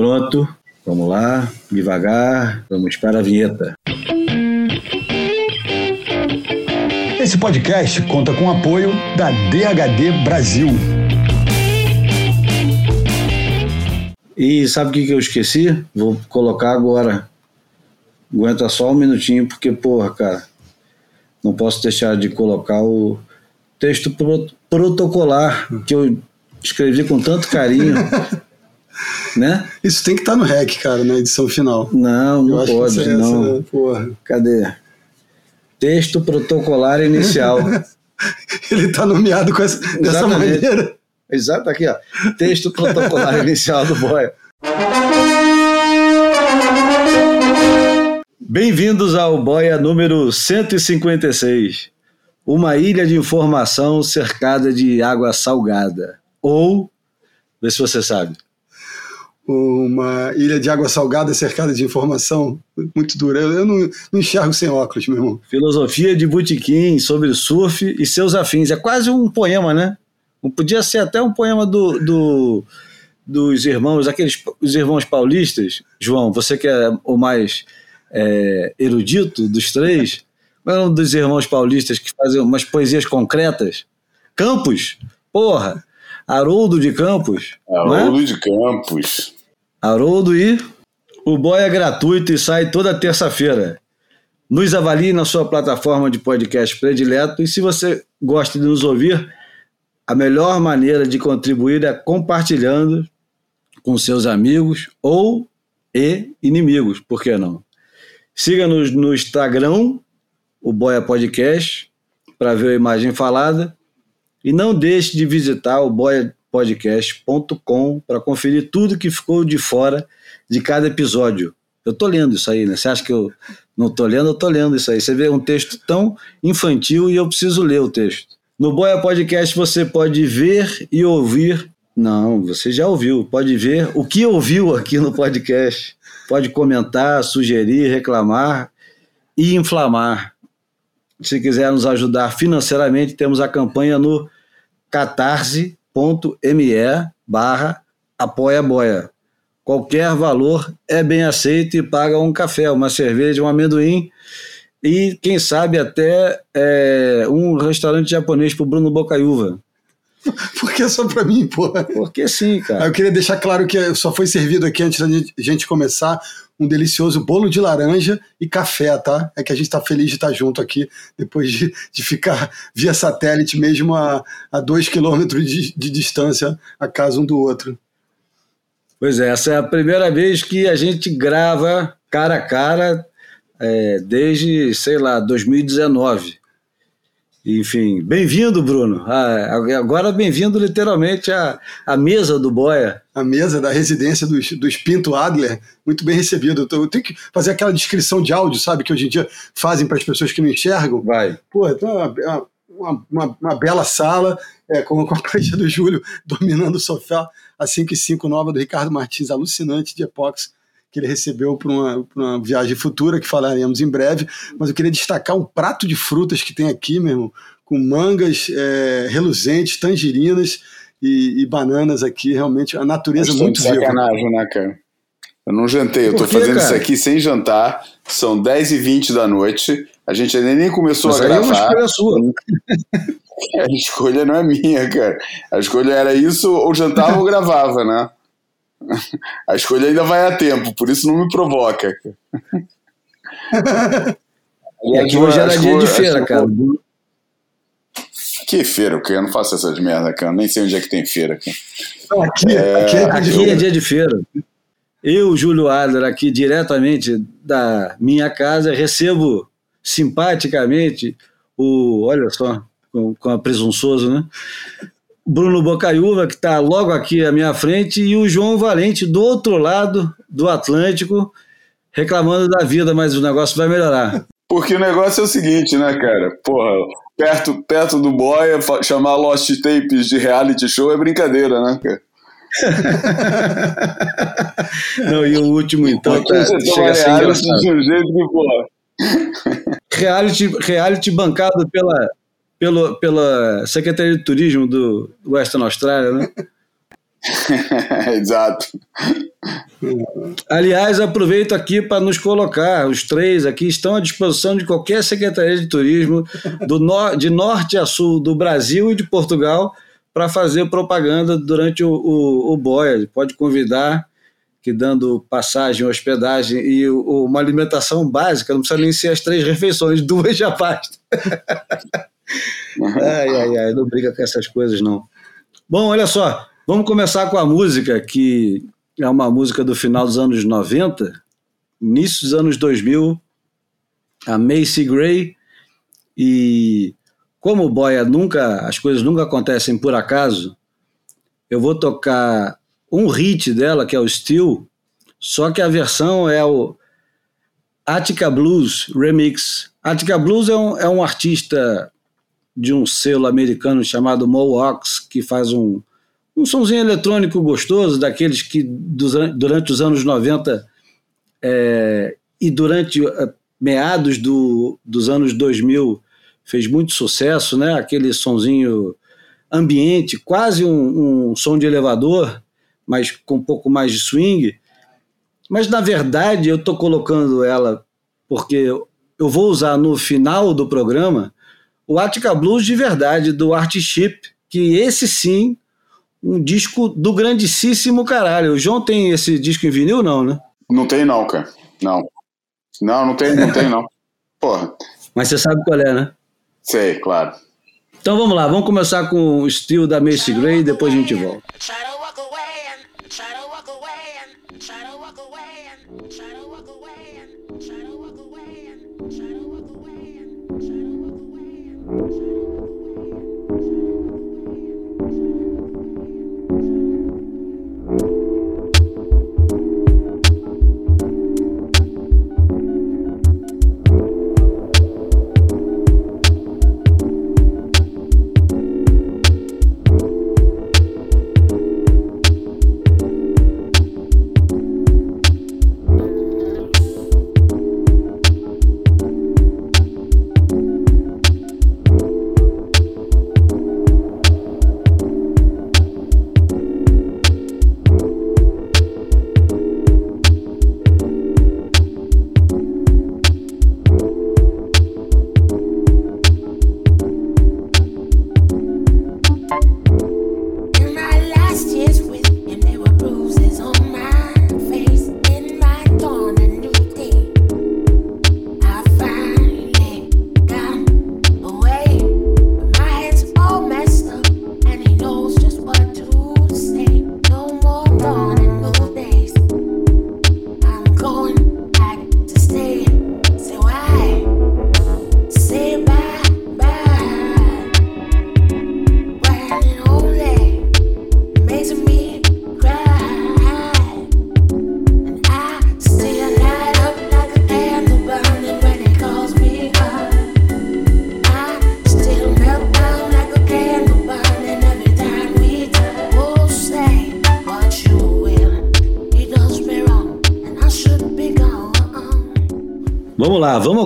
Pronto, vamos lá, devagar, vamos para a vinheta. Esse podcast conta com o apoio da DHD Brasil. E sabe o que, que eu esqueci? Vou colocar agora. Aguenta só um minutinho, porque, porra, cara, não posso deixar de colocar o texto protocolar que eu escrevi com tanto carinho. né? Isso tem que estar tá no REC, cara, na edição final. Não, não pode, é não. Essa, porra. Cadê? Texto protocolar inicial. Ele está nomeado com essa, dessa maneira. Exato, aqui, ó. Texto protocolar inicial do Boia. Bem-vindos ao Boia número 156. Uma ilha de informação cercada de água salgada. Ou, vê se você sabe. Uma ilha de água salgada cercada de informação muito dura. Eu não, não enxergo sem óculos, meu irmão. Filosofia de Botequim sobre surf e seus afins. É quase um poema, né? Podia ser até um poema do, do dos irmãos, aqueles os irmãos paulistas. João, você que é o mais é, erudito dos três, qual é um dos irmãos paulistas que fazem umas poesias concretas? Campos, porra, Haroldo de Campos. É? Haroldo é? de Campos. Haroldo e o boy é gratuito e sai toda terça-feira. Nos avalie na sua plataforma de podcast predileto e se você gosta de nos ouvir, a melhor maneira de contribuir é compartilhando com seus amigos ou e inimigos, por que não? Siga-nos no Instagram, o Boia Podcast, para ver a imagem falada. E não deixe de visitar o boiapodcast.com para conferir tudo que ficou de fora de cada episódio. Eu tô lendo isso aí, né? Você acha que eu não tô lendo? Eu tô lendo isso aí. Você vê um texto tão infantil e eu preciso ler o texto. No Boia Podcast você pode ver e ouvir. Não, você já ouviu. Pode ver o que ouviu aqui no podcast pode comentar, sugerir, reclamar e inflamar. Se quiser nos ajudar financeiramente, temos a campanha no catarse.me barra apoia boia. Qualquer valor é bem aceito e paga um café, uma cerveja, um amendoim e, quem sabe, até é, um restaurante japonês para o Bruno Bocaiúva. Por que só para mim, porra? Porque sim, cara. Eu queria deixar claro que só foi servido aqui antes da gente começar um delicioso bolo de laranja e café, tá? É que a gente está feliz de estar junto aqui, depois de, de ficar via satélite mesmo a, a dois quilômetros de, de distância a casa um do outro. Pois é, essa é a primeira vez que a gente grava cara a cara é, desde, sei lá, 2019. Enfim, bem-vindo, Bruno. Ah, agora bem-vindo literalmente à, à mesa do Boia. A mesa da residência dos, dos Pinto Adler, muito bem recebido. Eu tenho que fazer aquela descrição de áudio, sabe, que hoje em dia fazem para as pessoas que não enxergam. Vai. Pô, então, uma, uma, uma, uma bela sala, é, com, com a prancha do Júlio dominando o sofá, a 5 e 5 nova do Ricardo Martins, alucinante de epóxi que ele recebeu para uma, uma, viagem futura, que falaremos em breve. Mas eu queria destacar um prato de frutas que tem aqui, meu irmão, com mangas é, reluzentes, tangerinas e, e, bananas aqui. Realmente, a natureza muito viva. sacanagem, né, cara? Eu não jantei, eu estou fazendo cara? isso aqui sem jantar. São 10h20 da noite. A gente ainda nem começou Mas a gravar. É uma escolha sua. A escolha não é minha, cara. A escolha era isso, ou jantava ou gravava, né? A escolha ainda vai a tempo, por isso não me provoca. e aqui hoje era dia de feira, cara. Que feira, o que? Eu não faço essas merdas, cara. Nem sei onde é que tem feira aqui. aqui, é, aqui, é, aqui é dia de feira. Eu, Júlio Adler, aqui diretamente da minha casa, recebo simpaticamente o. Olha só, com, com a presunçoso, né? Bruno Bocaiúva, que está logo aqui à minha frente, e o João Valente, do outro lado do Atlântico, reclamando da vida, mas o negócio vai melhorar. Porque o negócio é o seguinte, né, cara? Porra, perto, perto do Boia, chamar Lost Tapes de reality show é brincadeira, né, cara? Não, e o último, então, tá, chega a ser engraçado. De um jeito que, porra. Reality, reality bancado pela, pelo, pela Secretaria de Turismo do Western Australia, né? Exato. Aliás, aproveito aqui para nos colocar, os três aqui estão à disposição de qualquer secretaria de turismo do no, de norte a sul do Brasil e de Portugal para fazer propaganda durante o, o, o Boia. Pode convidar, que dando passagem, hospedagem e o, uma alimentação básica, não precisa nem ser as três refeições, duas já basta. Ai, ai, ai, não briga com essas coisas, não. Bom, olha só, vamos começar com a música, que é uma música do final dos anos 90, início dos anos 2000, a Macy Gray, e como Boia nunca, as coisas nunca acontecem por acaso, eu vou tocar um hit dela, que é o Steel, só que a versão é o Attica Blues Remix. Attica Blues é um, é um artista de um selo americano chamado Mohawks, que faz um, um somzinho eletrônico gostoso, daqueles que durante os anos 90 é, e durante é, meados do, dos anos 2000 fez muito sucesso, né? Aquele sonzinho ambiente, quase um, um som de elevador, mas com um pouco mais de swing. Mas na verdade eu estou colocando ela porque eu vou usar no final do programa o Attica Blues de verdade do Art Chip, que esse sim um disco do grandíssimo caralho. O João tem esse disco em vinil não, né? Não tem não, cara. Não. Não, não tem, não tem não. Porra. Mas você sabe qual é, né? Sei, claro. Então vamos lá, vamos começar com o estilo da Macy Gray e depois a gente volta.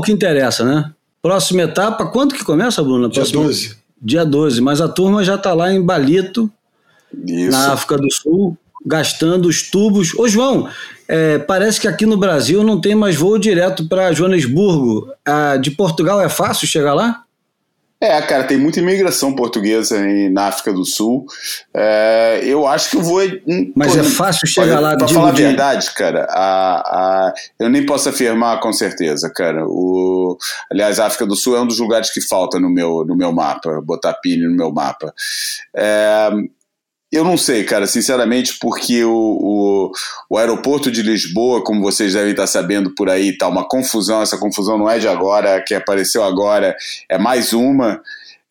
Que interessa, né? Próxima etapa, quando que começa, Bruno? Dia Próxima... 12. Dia 12, mas a turma já está lá em Balito, Isso. na África do Sul, gastando os tubos. Ô, João, é, parece que aqui no Brasil não tem mais voo direto para Joanesburgo. Ah, de Portugal é fácil chegar lá? É, cara, tem muita imigração portuguesa aí na África do Sul. É, eu acho que eu vou. Mas pô, é fácil chegar lá Pra falar a verdade, cara, a, a, eu nem posso afirmar com certeza, cara. O, aliás, a África do Sul é um dos lugares que falta no meu, no meu mapa, botar Pini no meu mapa. É, eu não sei, cara, sinceramente, porque o, o, o, aeroporto de Lisboa, como vocês devem estar sabendo por aí, tá uma confusão. Essa confusão não é de agora, que apareceu agora, é mais uma.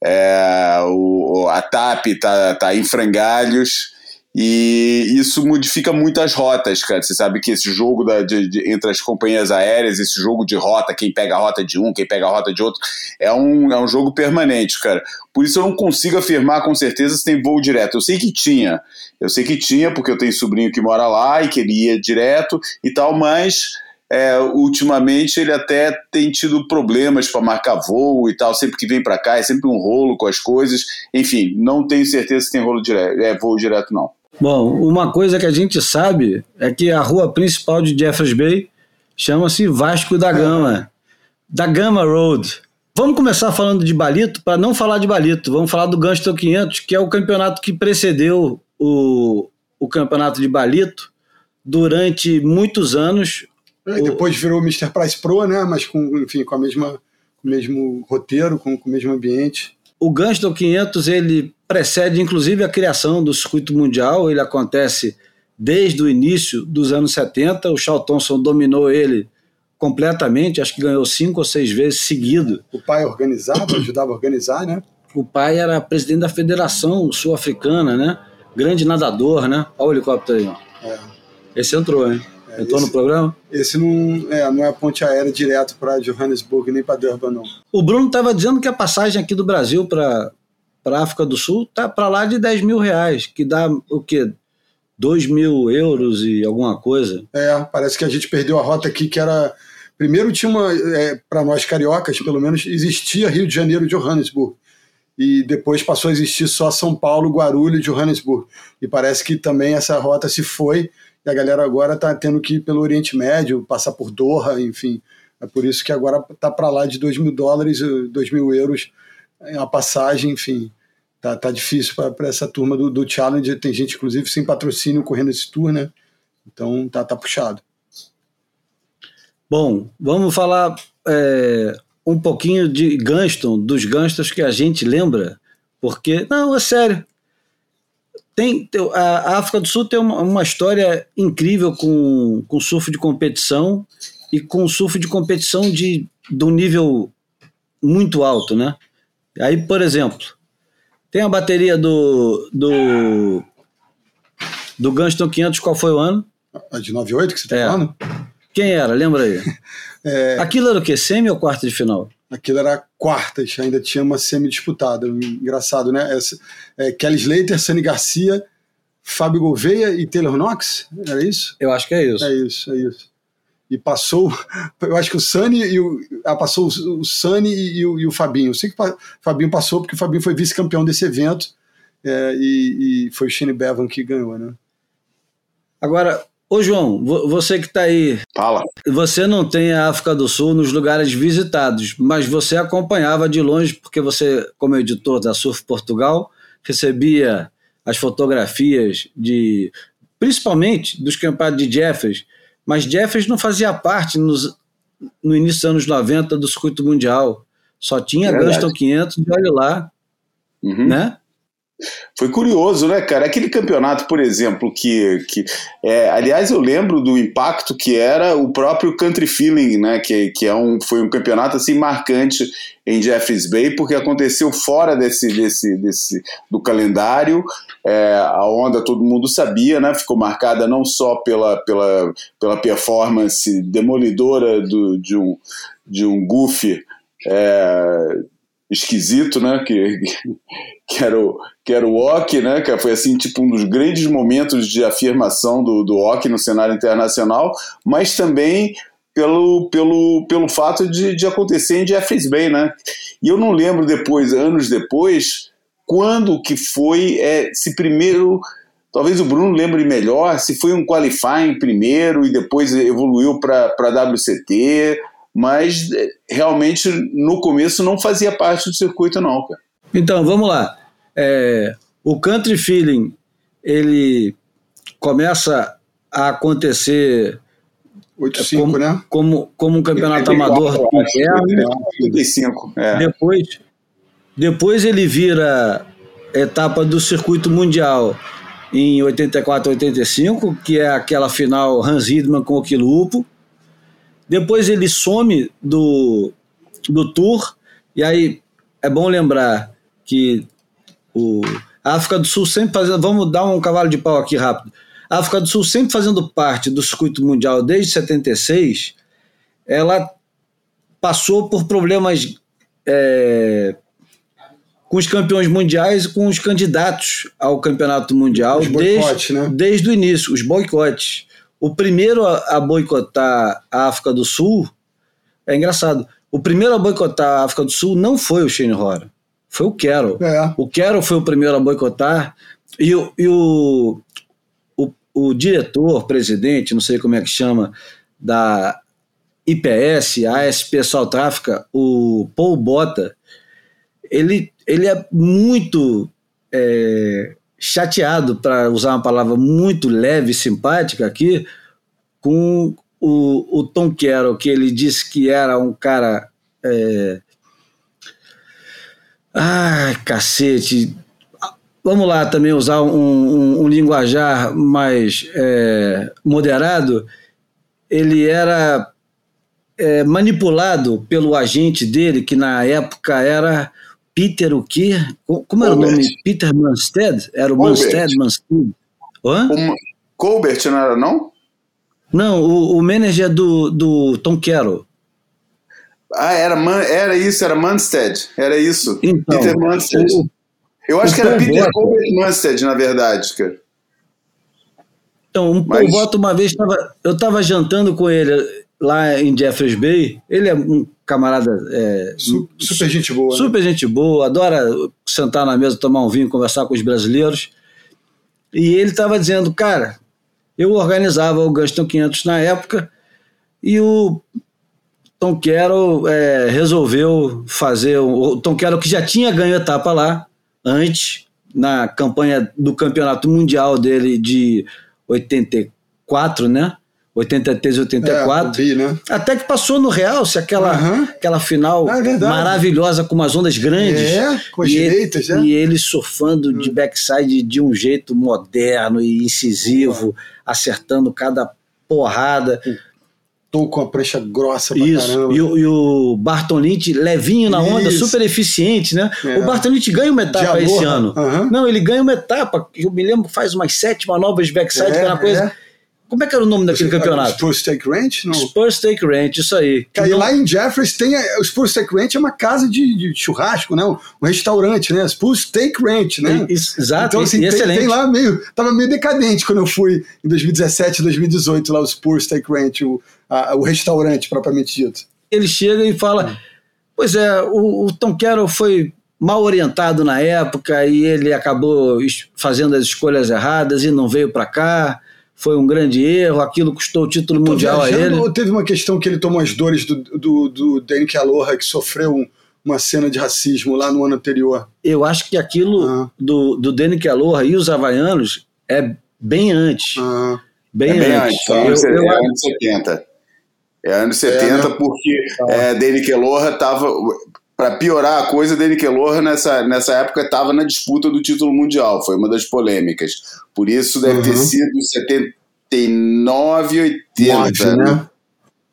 É, o, a TAP tá, tá em frangalhos. E isso modifica muito as rotas, cara. Você sabe que esse jogo da, de, de, entre as companhias aéreas, esse jogo de rota, quem pega a rota de um, quem pega a rota de outro, é um, é um jogo permanente, cara. Por isso eu não consigo afirmar com certeza se tem voo direto. Eu sei que tinha, eu sei que tinha, porque eu tenho sobrinho que mora lá e que ele ia direto e tal, mas é, ultimamente ele até tem tido problemas para marcar voo e tal, sempre que vem para cá é sempre um rolo com as coisas. Enfim, não tenho certeza se tem rolo direto, é voo direto não. Bom, uma coisa que a gente sabe é que a rua principal de Jeffers Bay chama-se Vasco da Gama, da Gama Road. Vamos começar falando de Balito, para não falar de Balito, vamos falar do Gunston 500, que é o campeonato que precedeu o, o campeonato de Balito durante muitos anos. É, depois virou o Mr. Price Pro, né? Mas com, enfim, com a mesma com o mesmo roteiro, com, com o mesmo ambiente. O Gunston 500 ele precede inclusive a criação do circuito mundial, ele acontece desde o início dos anos 70. O Charles Thompson dominou ele completamente, acho que ganhou cinco ou seis vezes seguido. O pai organizava, ajudava a organizar, né? O pai era presidente da Federação Sul-Africana, né? Grande nadador, né? Olha o helicóptero aí, ó. É. Esse entrou, hein? É, Entrou esse, no programa? Esse não é, não é a ponte aérea direto para Johannesburg nem para Durban, não. O Bruno estava dizendo que a passagem aqui do Brasil para para África do Sul tá para lá de 10 mil reais, que dá o quê? 2 mil euros e alguma coisa. É, parece que a gente perdeu a rota aqui, que era. Primeiro tinha uma. É, para nós cariocas, pelo menos, existia Rio de Janeiro e Johannesburg. E depois passou a existir só São Paulo, Guarulhos e Johannesburg. E parece que também essa rota se foi e a galera agora está tendo que ir pelo Oriente Médio, passar por Doha, enfim. É por isso que agora está para lá de 2 mil dólares, 2 mil euros a passagem, enfim. Tá, tá difícil para essa turma do, do. Tem gente, inclusive, sem patrocínio correndo esse tour, né? Então tá, tá puxado. Bom, vamos falar é, um pouquinho de Gunston, dos Gunstons que a gente lembra, porque, não, é sério, tem, a África do Sul tem uma, uma, história incrível com, com surf de competição e com surf de competição de, de um nível muito alto, né? Aí, por exemplo, tem a bateria do do, do Gunston 500, qual foi o ano? A de 98 que você está é. falando? Quem era? Lembra aí. é... Aquilo era o quê? Semi ou quarta de final? aquilo era quartas, ainda tinha uma semi disputada. Engraçado, né? Essa, é, Kelly Slater, Sani Garcia, Fábio Gouveia e Taylor Knox, era isso? Eu acho que é isso. É isso, é isso. E passou, eu acho que o Sani e o. Ah, passou o Sani e o, e o Fabinho. Eu sei que o Fabinho passou porque o Fabinho foi vice-campeão desse evento é, e, e, foi o Shane Bevan que ganhou, né? Agora, Ô João, você que está aí. Fala. Você não tem a África do Sul nos lugares visitados, mas você acompanhava de longe, porque você, como editor da Surf Portugal, recebia as fotografias de. principalmente dos campeonatos de Jeffers, mas Jeffers não fazia parte nos, no início dos anos 90 do circuito mundial. Só tinha é Gunston 500 e olha lá. Uhum. Né? Foi curioso, né, cara? Aquele campeonato, por exemplo, que. que é, aliás, eu lembro do impacto que era o próprio Country Feeling, né? Que, que é um, foi um campeonato assim marcante em Jeffreys Bay, porque aconteceu fora desse, desse, desse do calendário. É, a onda todo mundo sabia, né? Ficou marcada não só pela, pela, pela performance demolidora do, de um, de um Goofy. É, esquisito, né? Que, que era o, que era o Ock, né? Que foi assim, tipo, um dos grandes momentos de afirmação do, do Ock no cenário internacional, mas também pelo, pelo, pelo fato de, de acontecer em Jeffreys Bay, né? E eu não lembro depois, anos depois, quando que foi, é, se primeiro, talvez o Bruno lembre melhor, se foi um qualifying primeiro e depois evoluiu para WCT, mas é, realmente no começo não fazia parte do circuito não, cara. Então, vamos lá. É, o country feeling, ele começa a acontecer 8-5, como, né? Como, como um campeonato 84, amador interno. 85, é. Depois, depois ele vira etapa do circuito mundial em 84 85, que é aquela final Hans Hidman com o Quilupo. Depois ele some do, do Tour, e aí é bom lembrar que o, a África do Sul sempre fazendo. Vamos dar um cavalo de pau aqui rápido. A África do Sul sempre fazendo parte do circuito mundial desde 76, ela passou por problemas é, com os campeões mundiais e com os candidatos ao campeonato mundial desde, né? desde o início, os boicotes. O primeiro a, a boicotar a África do Sul é engraçado. O primeiro a boicotar a África do Sul não foi o Shane Horan foi o Quero. É. O Quero foi o primeiro a boicotar. E, e o, o diretor, presidente, não sei como é que chama, da IPS, ASP South Africa, o Paul Bota, ele, ele é muito é, chateado, para usar uma palavra muito leve e simpática aqui, com o, o Tom Carroll, que ele disse que era um cara. É... Ai, cacete. Vamos lá também usar um, um, um linguajar mais é, moderado. Ele era é, manipulado pelo agente dele, que na época era Peter o quê? Como era Colbert. o nome? Peter Manstead? Era o Colbert. Manstead, Manstead. Hã? O Colbert não era, não? Não, o, o manager do, do Tom Carroll. Ah, era, Man, era isso, era Manstead, era isso. Então, Peter Manstead. O, Eu acho que era Peter Colbert Manstead, na verdade, cara. Então, um Mas... Paul uma vez, tava, eu estava jantando com ele lá em Jeffreys Bay. Ele é um camarada. É, super gente boa. Né? Super né? gente boa, adora sentar na mesa, tomar um vinho, conversar com os brasileiros. E ele estava dizendo, cara, eu organizava o Gaston 500 na época e o Tom Carroll é, resolveu fazer. O Tom Carroll, que já tinha ganho etapa lá antes, na campanha do campeonato mundial dele de 84, né? 83 e 84. É, bi, né? Até que passou no Real, se aquela, uhum. aquela final ah, é maravilhosa com umas ondas grandes. É, com as e direitas, ele, né? E ele surfando uhum. de hum. backside de um jeito moderno e incisivo, uhum. acertando cada porrada. Tô com a prancha grossa pra Isso. caramba. E, o, e o Barton Lynch levinho na onda, Isso. super eficiente, né? É. O Barton Lynch ganha uma etapa esse ano. Não, ele ganha uma etapa, eu me lembro, faz umas sete manobras de backside, é, que era uma coisa é. Como é que era o nome daquele Você, campeonato? Spurs Steak Ranch? Não. Spurs Steak Ranch, isso aí. Cara, não... lá em Jeffers tem. O Spurs Steak Ranch é uma casa de, de churrasco, né? Um, um, restaurante, né? Spurs Steak Ranch, né? exato. Então, assim, tem, tem, lá meio. Tava meio decadente quando eu fui em 2017, 2018, lá o Spurs Steak Ranch, o, a, o restaurante propriamente dito. Ele chega e fala: hum. Pois é, o, o Tom Carroll foi mal orientado na época e ele acabou fazendo as escolhas erradas e não veio para cá foi um grande erro, aquilo custou o título mundial a ele. Ou teve uma questão que ele tomou as dores do, do, do Danny Aloha, que sofreu um, uma cena de racismo lá no ano anterior? Eu acho que aquilo ah. do, do Danny Aloha e os havaianos é bem antes. Ah. Bem, é bem antes. antes. Eu, eu, é anos 70. É anos 70, é, né? porque ah. é, Danny Keloha estava para piorar a coisa, Danny Keloha nessa, nessa época estava na disputa do título mundial, foi uma das polêmicas. Por isso deve uhum. ter sido 79, 80. Acho, né? né?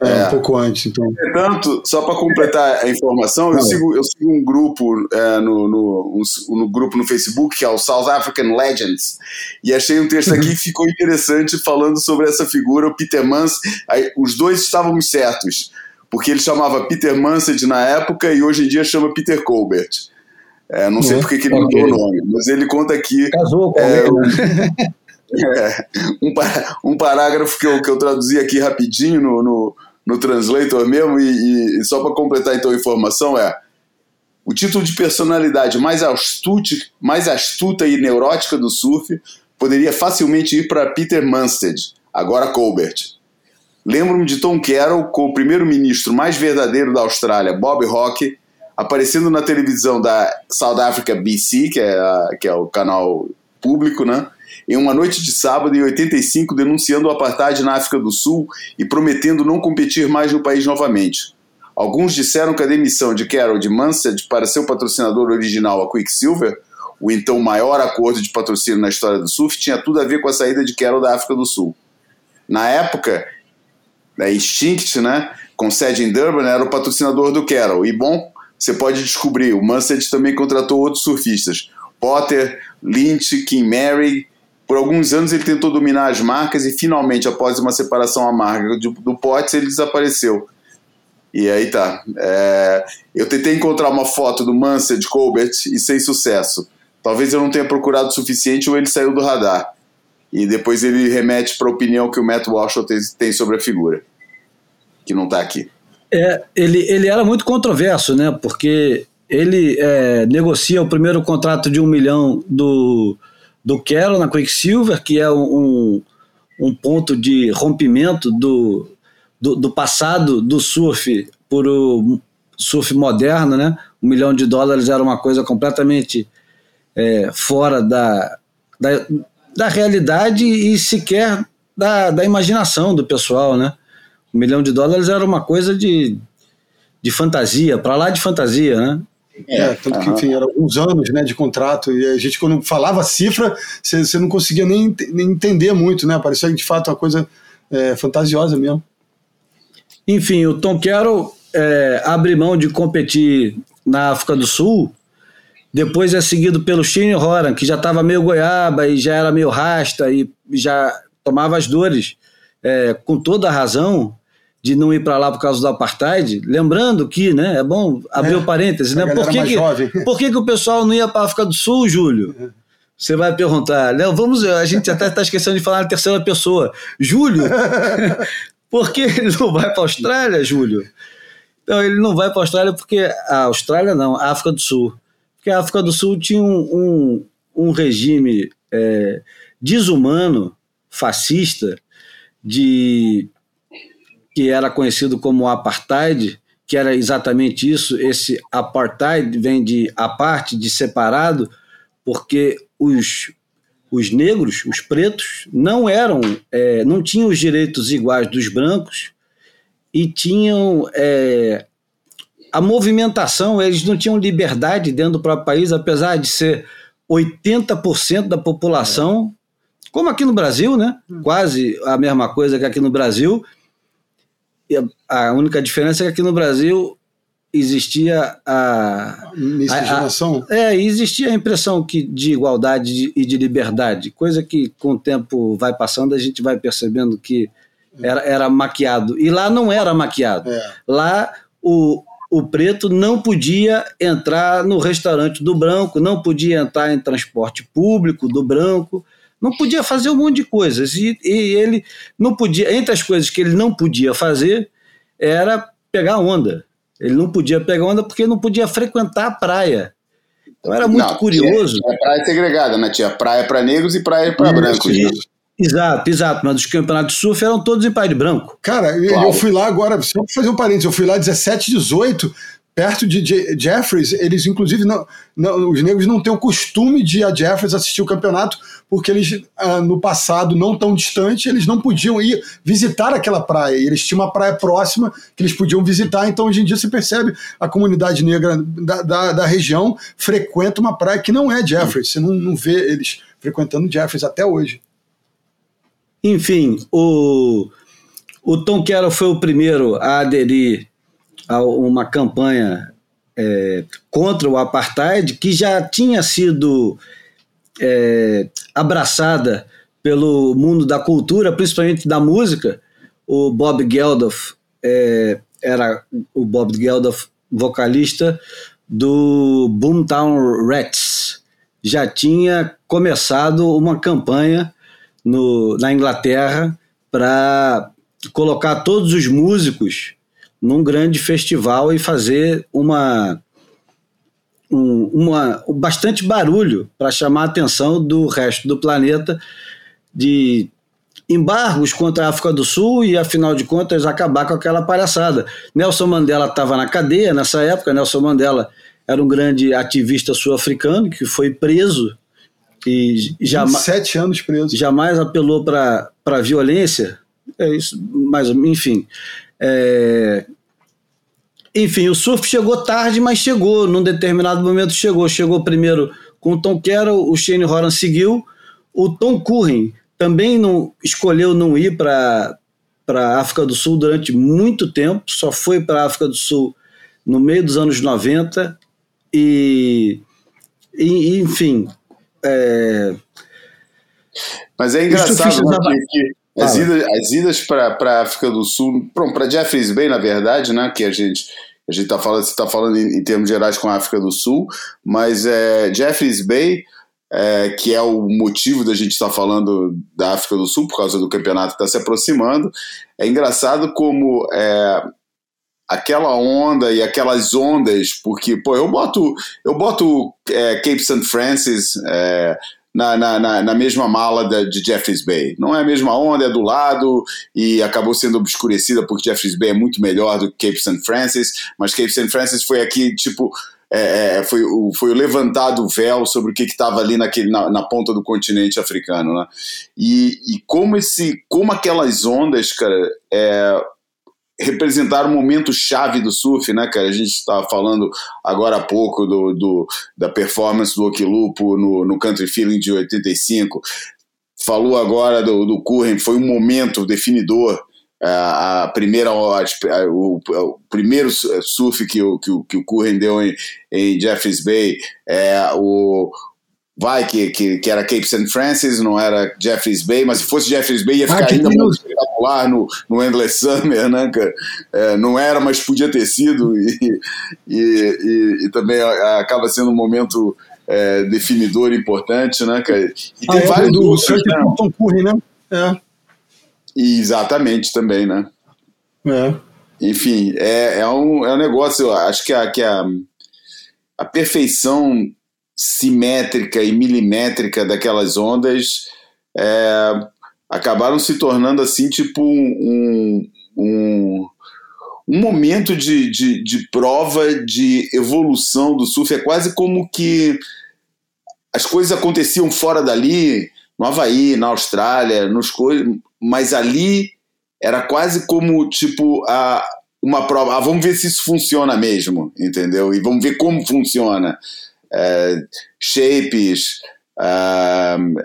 É, é, um pouco antes, então. Portanto, só para completar a informação, eu sigo, eu sigo um grupo é, no, no, um, no, grupo no Facebook, que é o South African Legends, e achei um texto aqui que ficou interessante falando sobre essa figura, o Peter Mans. Aí, os dois estávamos certos porque ele chamava Peter Mansell na época e hoje em dia chama Peter Colbert. É, não sei uhum. porque que ele okay. mudou o nome, mas ele conta aqui. Casou com é, um, é, um, um, parágrafo que eu, que eu traduzi aqui rapidinho no, no, no translator mesmo, e, e só para completar então a informação é. O título de personalidade mais, astute, mais astuta e neurótica do surf poderia facilmente ir para Peter Mansted, agora Colbert. Lembro-me de Tom Carroll com o primeiro-ministro mais verdadeiro da Austrália, Bob Hawke, aparecendo na televisão da South Africa BC, que é, a, que é o canal público, né? Em uma noite de sábado em 85, denunciando o apartheid na África do Sul e prometendo não competir mais no país novamente. Alguns disseram que a demissão de Carroll de Mansell para seu patrocinador original, a Quicksilver, o então maior acordo de patrocínio na história do surf, tinha tudo a ver com a saída de Carroll da África do Sul. Na época, né, Instinct, né, com sede em Durban, era o patrocinador do Carroll. E bom, você pode descobrir, o Mansell também contratou outros surfistas. Potter, Lynch, Kim Mary. Por alguns anos ele tentou dominar as marcas e finalmente, após uma separação amarga do, do Potts, ele desapareceu. E aí tá. É, eu tentei encontrar uma foto do Mansell Colbert e sem sucesso. Talvez eu não tenha procurado o suficiente ou ele saiu do radar. E depois ele remete para a opinião que o Matt Walsh tem sobre a figura que não está aqui. É, ele, ele era muito controverso, né? Porque ele é, negocia o primeiro contrato de um milhão do, do Carroll na Quicksilver, que é um, um ponto de rompimento do, do, do passado do surf por o surf moderno, né? Um milhão de dólares era uma coisa completamente é, fora da, da, da realidade e sequer da, da imaginação do pessoal, né? Um milhão de dólares era uma coisa de, de fantasia, para lá de fantasia, né? É, tanto que, enfim, eram alguns anos né, de contrato, e a gente, quando falava cifra, você não conseguia nem, nem entender muito, né? Parecia de fato uma coisa é, fantasiosa mesmo. Enfim, o Tom Carroll é, abre mão de competir na África do Sul, depois é seguido pelo Shane Horan, que já estava meio goiaba e já era meio rasta e já tomava as dores, é, com toda a razão, de não ir para lá por causa do apartheid, lembrando que, né, é bom abrir é, o parênteses, né? Por que, que, por que, que o pessoal não ia para a África do Sul, Júlio? É. Você vai perguntar, Léo, vamos, a gente até está esquecendo de falar na terceira pessoa. Júlio, por que ele não vai para a Austrália, Júlio? Então, ele não vai para a Austrália porque a Austrália não, a África do Sul. Porque a África do Sul tinha um, um, um regime é, desumano, fascista, de que era conhecido como apartheid, que era exatamente isso. Esse apartheid vem de aparte, de separado, porque os, os negros, os pretos, não eram, é, não tinham os direitos iguais dos brancos e tinham é, a movimentação, eles não tinham liberdade dentro do próprio país, apesar de ser 80% da população, como aqui no Brasil, né? Quase a mesma coisa que aqui no Brasil a única diferença é que aqui no Brasil existia a miscigenação. É, existia a impressão que de igualdade e de liberdade, coisa que com o tempo vai passando a gente vai percebendo que era, era maquiado. E lá não era maquiado. É. Lá o, o preto não podia entrar no restaurante do branco, não podia entrar em transporte público do branco não podia fazer um monte de coisas. E, e ele não podia, entre as coisas que ele não podia fazer, era pegar onda. Ele não podia pegar onda porque não podia frequentar a praia. Então era muito não, curioso. Tinha, tinha praia segregada, né? Tinha praia para negros e praia para brancos. Né? Exato, exato. Mas os campeonatos de surf eram todos em praia de branco. Cara, eu, eu fui lá agora, só para fazer um parênteses, eu fui lá 17, 18, perto de Jeffries, eles inclusive não, não, os negros não têm o costume de a Jeffries assistir o campeonato, porque eles ah, no passado não tão distante eles não podiam ir visitar aquela praia. Eles tinham uma praia próxima que eles podiam visitar. Então hoje em dia se percebe a comunidade negra da, da, da região frequenta uma praia que não é Jeffries. Você não, não vê eles frequentando Jeffries até hoje. Enfim, o, o Tom Carroll foi o primeiro a aderir uma campanha é, contra o apartheid que já tinha sido é, abraçada pelo mundo da cultura, principalmente da música. O Bob Geldof é, era o Bob Geldof, vocalista do Boomtown Rats. Já tinha começado uma campanha no, na Inglaterra para colocar todos os músicos num grande festival e fazer uma, um, uma bastante barulho para chamar a atenção do resto do planeta de embargos contra a África do Sul e, afinal de contas, acabar com aquela palhaçada. Nelson Mandela estava na cadeia nessa época. Nelson Mandela era um grande ativista sul-africano que foi preso e jamais, sete anos preso. Jamais apelou para violência. É isso, mas enfim. É... Enfim, o surf chegou tarde, mas chegou. Num determinado momento chegou. Chegou primeiro com o Tom Carroll, o Shane Horan seguiu. O Tom Curren também não escolheu não ir para a África do Sul durante muito tempo, só foi para a África do Sul no meio dos anos 90. E, e enfim. É... Mas é engraçado né, que, as idas, as idas para a África do Sul, para Jeffreys Bay, na verdade, né, que a gente a gente está falando, está falando em, em, termos gerais com a África do Sul, mas é, Jeffreys Bay, é, que é o motivo da gente estar tá falando da África do Sul, por causa do campeonato que está se aproximando, é engraçado como é, aquela onda e aquelas ondas, porque, pô, eu boto, eu boto é, Cape St. Francis, é, na, na, na, mesma mala de Jeffreys Bay. Não é a mesma onda, é do lado e acabou sendo obscurecida porque Jeffreys Bay é muito melhor do que Cape St. Francis, mas Cape St. Francis foi aqui, tipo, é, é, foi, o, foi o levantado o véu sobre o que estava ali naquele, na, na, ponta do continente africano, né? E, e como esse, como aquelas ondas, cara, é, representaram um momento chave do surf, né, cara? A gente estava falando agora há pouco do, do da performance do Okilupo no, no Country Feeling de 85. Falou agora do, do Curren, foi um momento definidor a primeira a, o, o, primeiro surf que o, que o, que o Curren deu em, em Jeffreys Bay é o vai que, que, que, era Cape St. Francis, não era Jeffreys Bay, mas se fosse Jeffreys Bay ia ficar ah, ainda espetacular no, no Endless Summer, né, cara? É, não era, mas podia ter sido e, e, e, e também acaba sendo um momento é, definidor importante, né, cara? E tem ah, é, vários do, do Tom Curry, né? É. Exatamente, também, né? É. Enfim, é, é, um, é um negócio, eu acho que a, que a, a perfeição simétrica e milimétrica daquelas ondas é, acabaram se tornando assim, tipo um, um, um momento de, de, de prova de evolução do surf. É quase como que as coisas aconteciam fora dali, no Havaí, na Austrália, nos mas ali era quase como tipo a uma prova. Ah, vamos ver se isso funciona mesmo, entendeu? E vamos ver como funciona. É, shapes,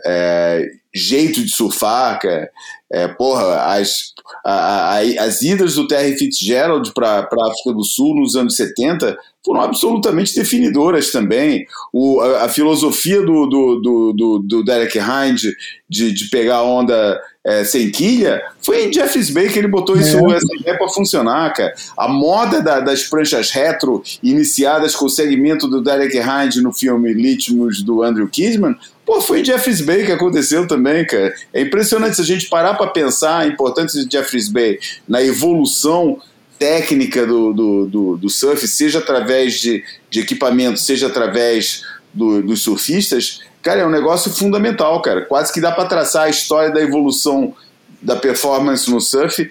é, jeito de surfar, cara. É, porra, as, a, a, as idas do Terry Fitzgerald para a África do Sul nos anos 70 foram absolutamente definidoras também. O, a, a filosofia do, do, do, do, do Derek Hind de, de pegar onda é, sem quilha, foi em Jeffries Bay que ele botou isso, é. essa ideia para funcionar, cara. A moda da, das pranchas retro, iniciadas com o segmento do Derek Hind no filme Litmus do Andrew Kisman, pô, foi em Jeffries Bay que aconteceu também, cara. É impressionante se a gente parar para pensar a importância de Jeffries Bay na evolução técnica do, do, do, do surf, seja através de, de equipamento, seja através do, dos surfistas, cara, é um negócio fundamental, cara. Quase que dá para traçar a história da evolução da performance no surf,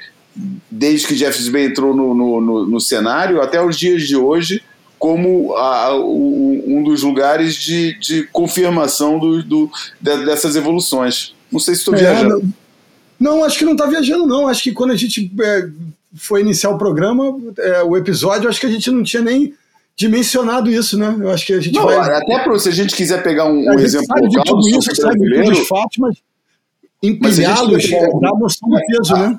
desde que Jeffries Bay entrou no, no, no, no cenário até os dias de hoje, como a, o, um dos lugares de, de confirmação do, do, dessas evoluções. Não sei se estou é, viajando. Não, não, acho que não está viajando, não. Acho que quando a gente é, foi iniciar o programa, é, o episódio, acho que a gente não tinha nem dimensionado isso, né? Eu acho que a gente não, vai. Até para se a gente quiser pegar um, um exemplo sabe local, de tudo isso, sabe de os fatos, mas empilhá-los dá a noção do peso, né?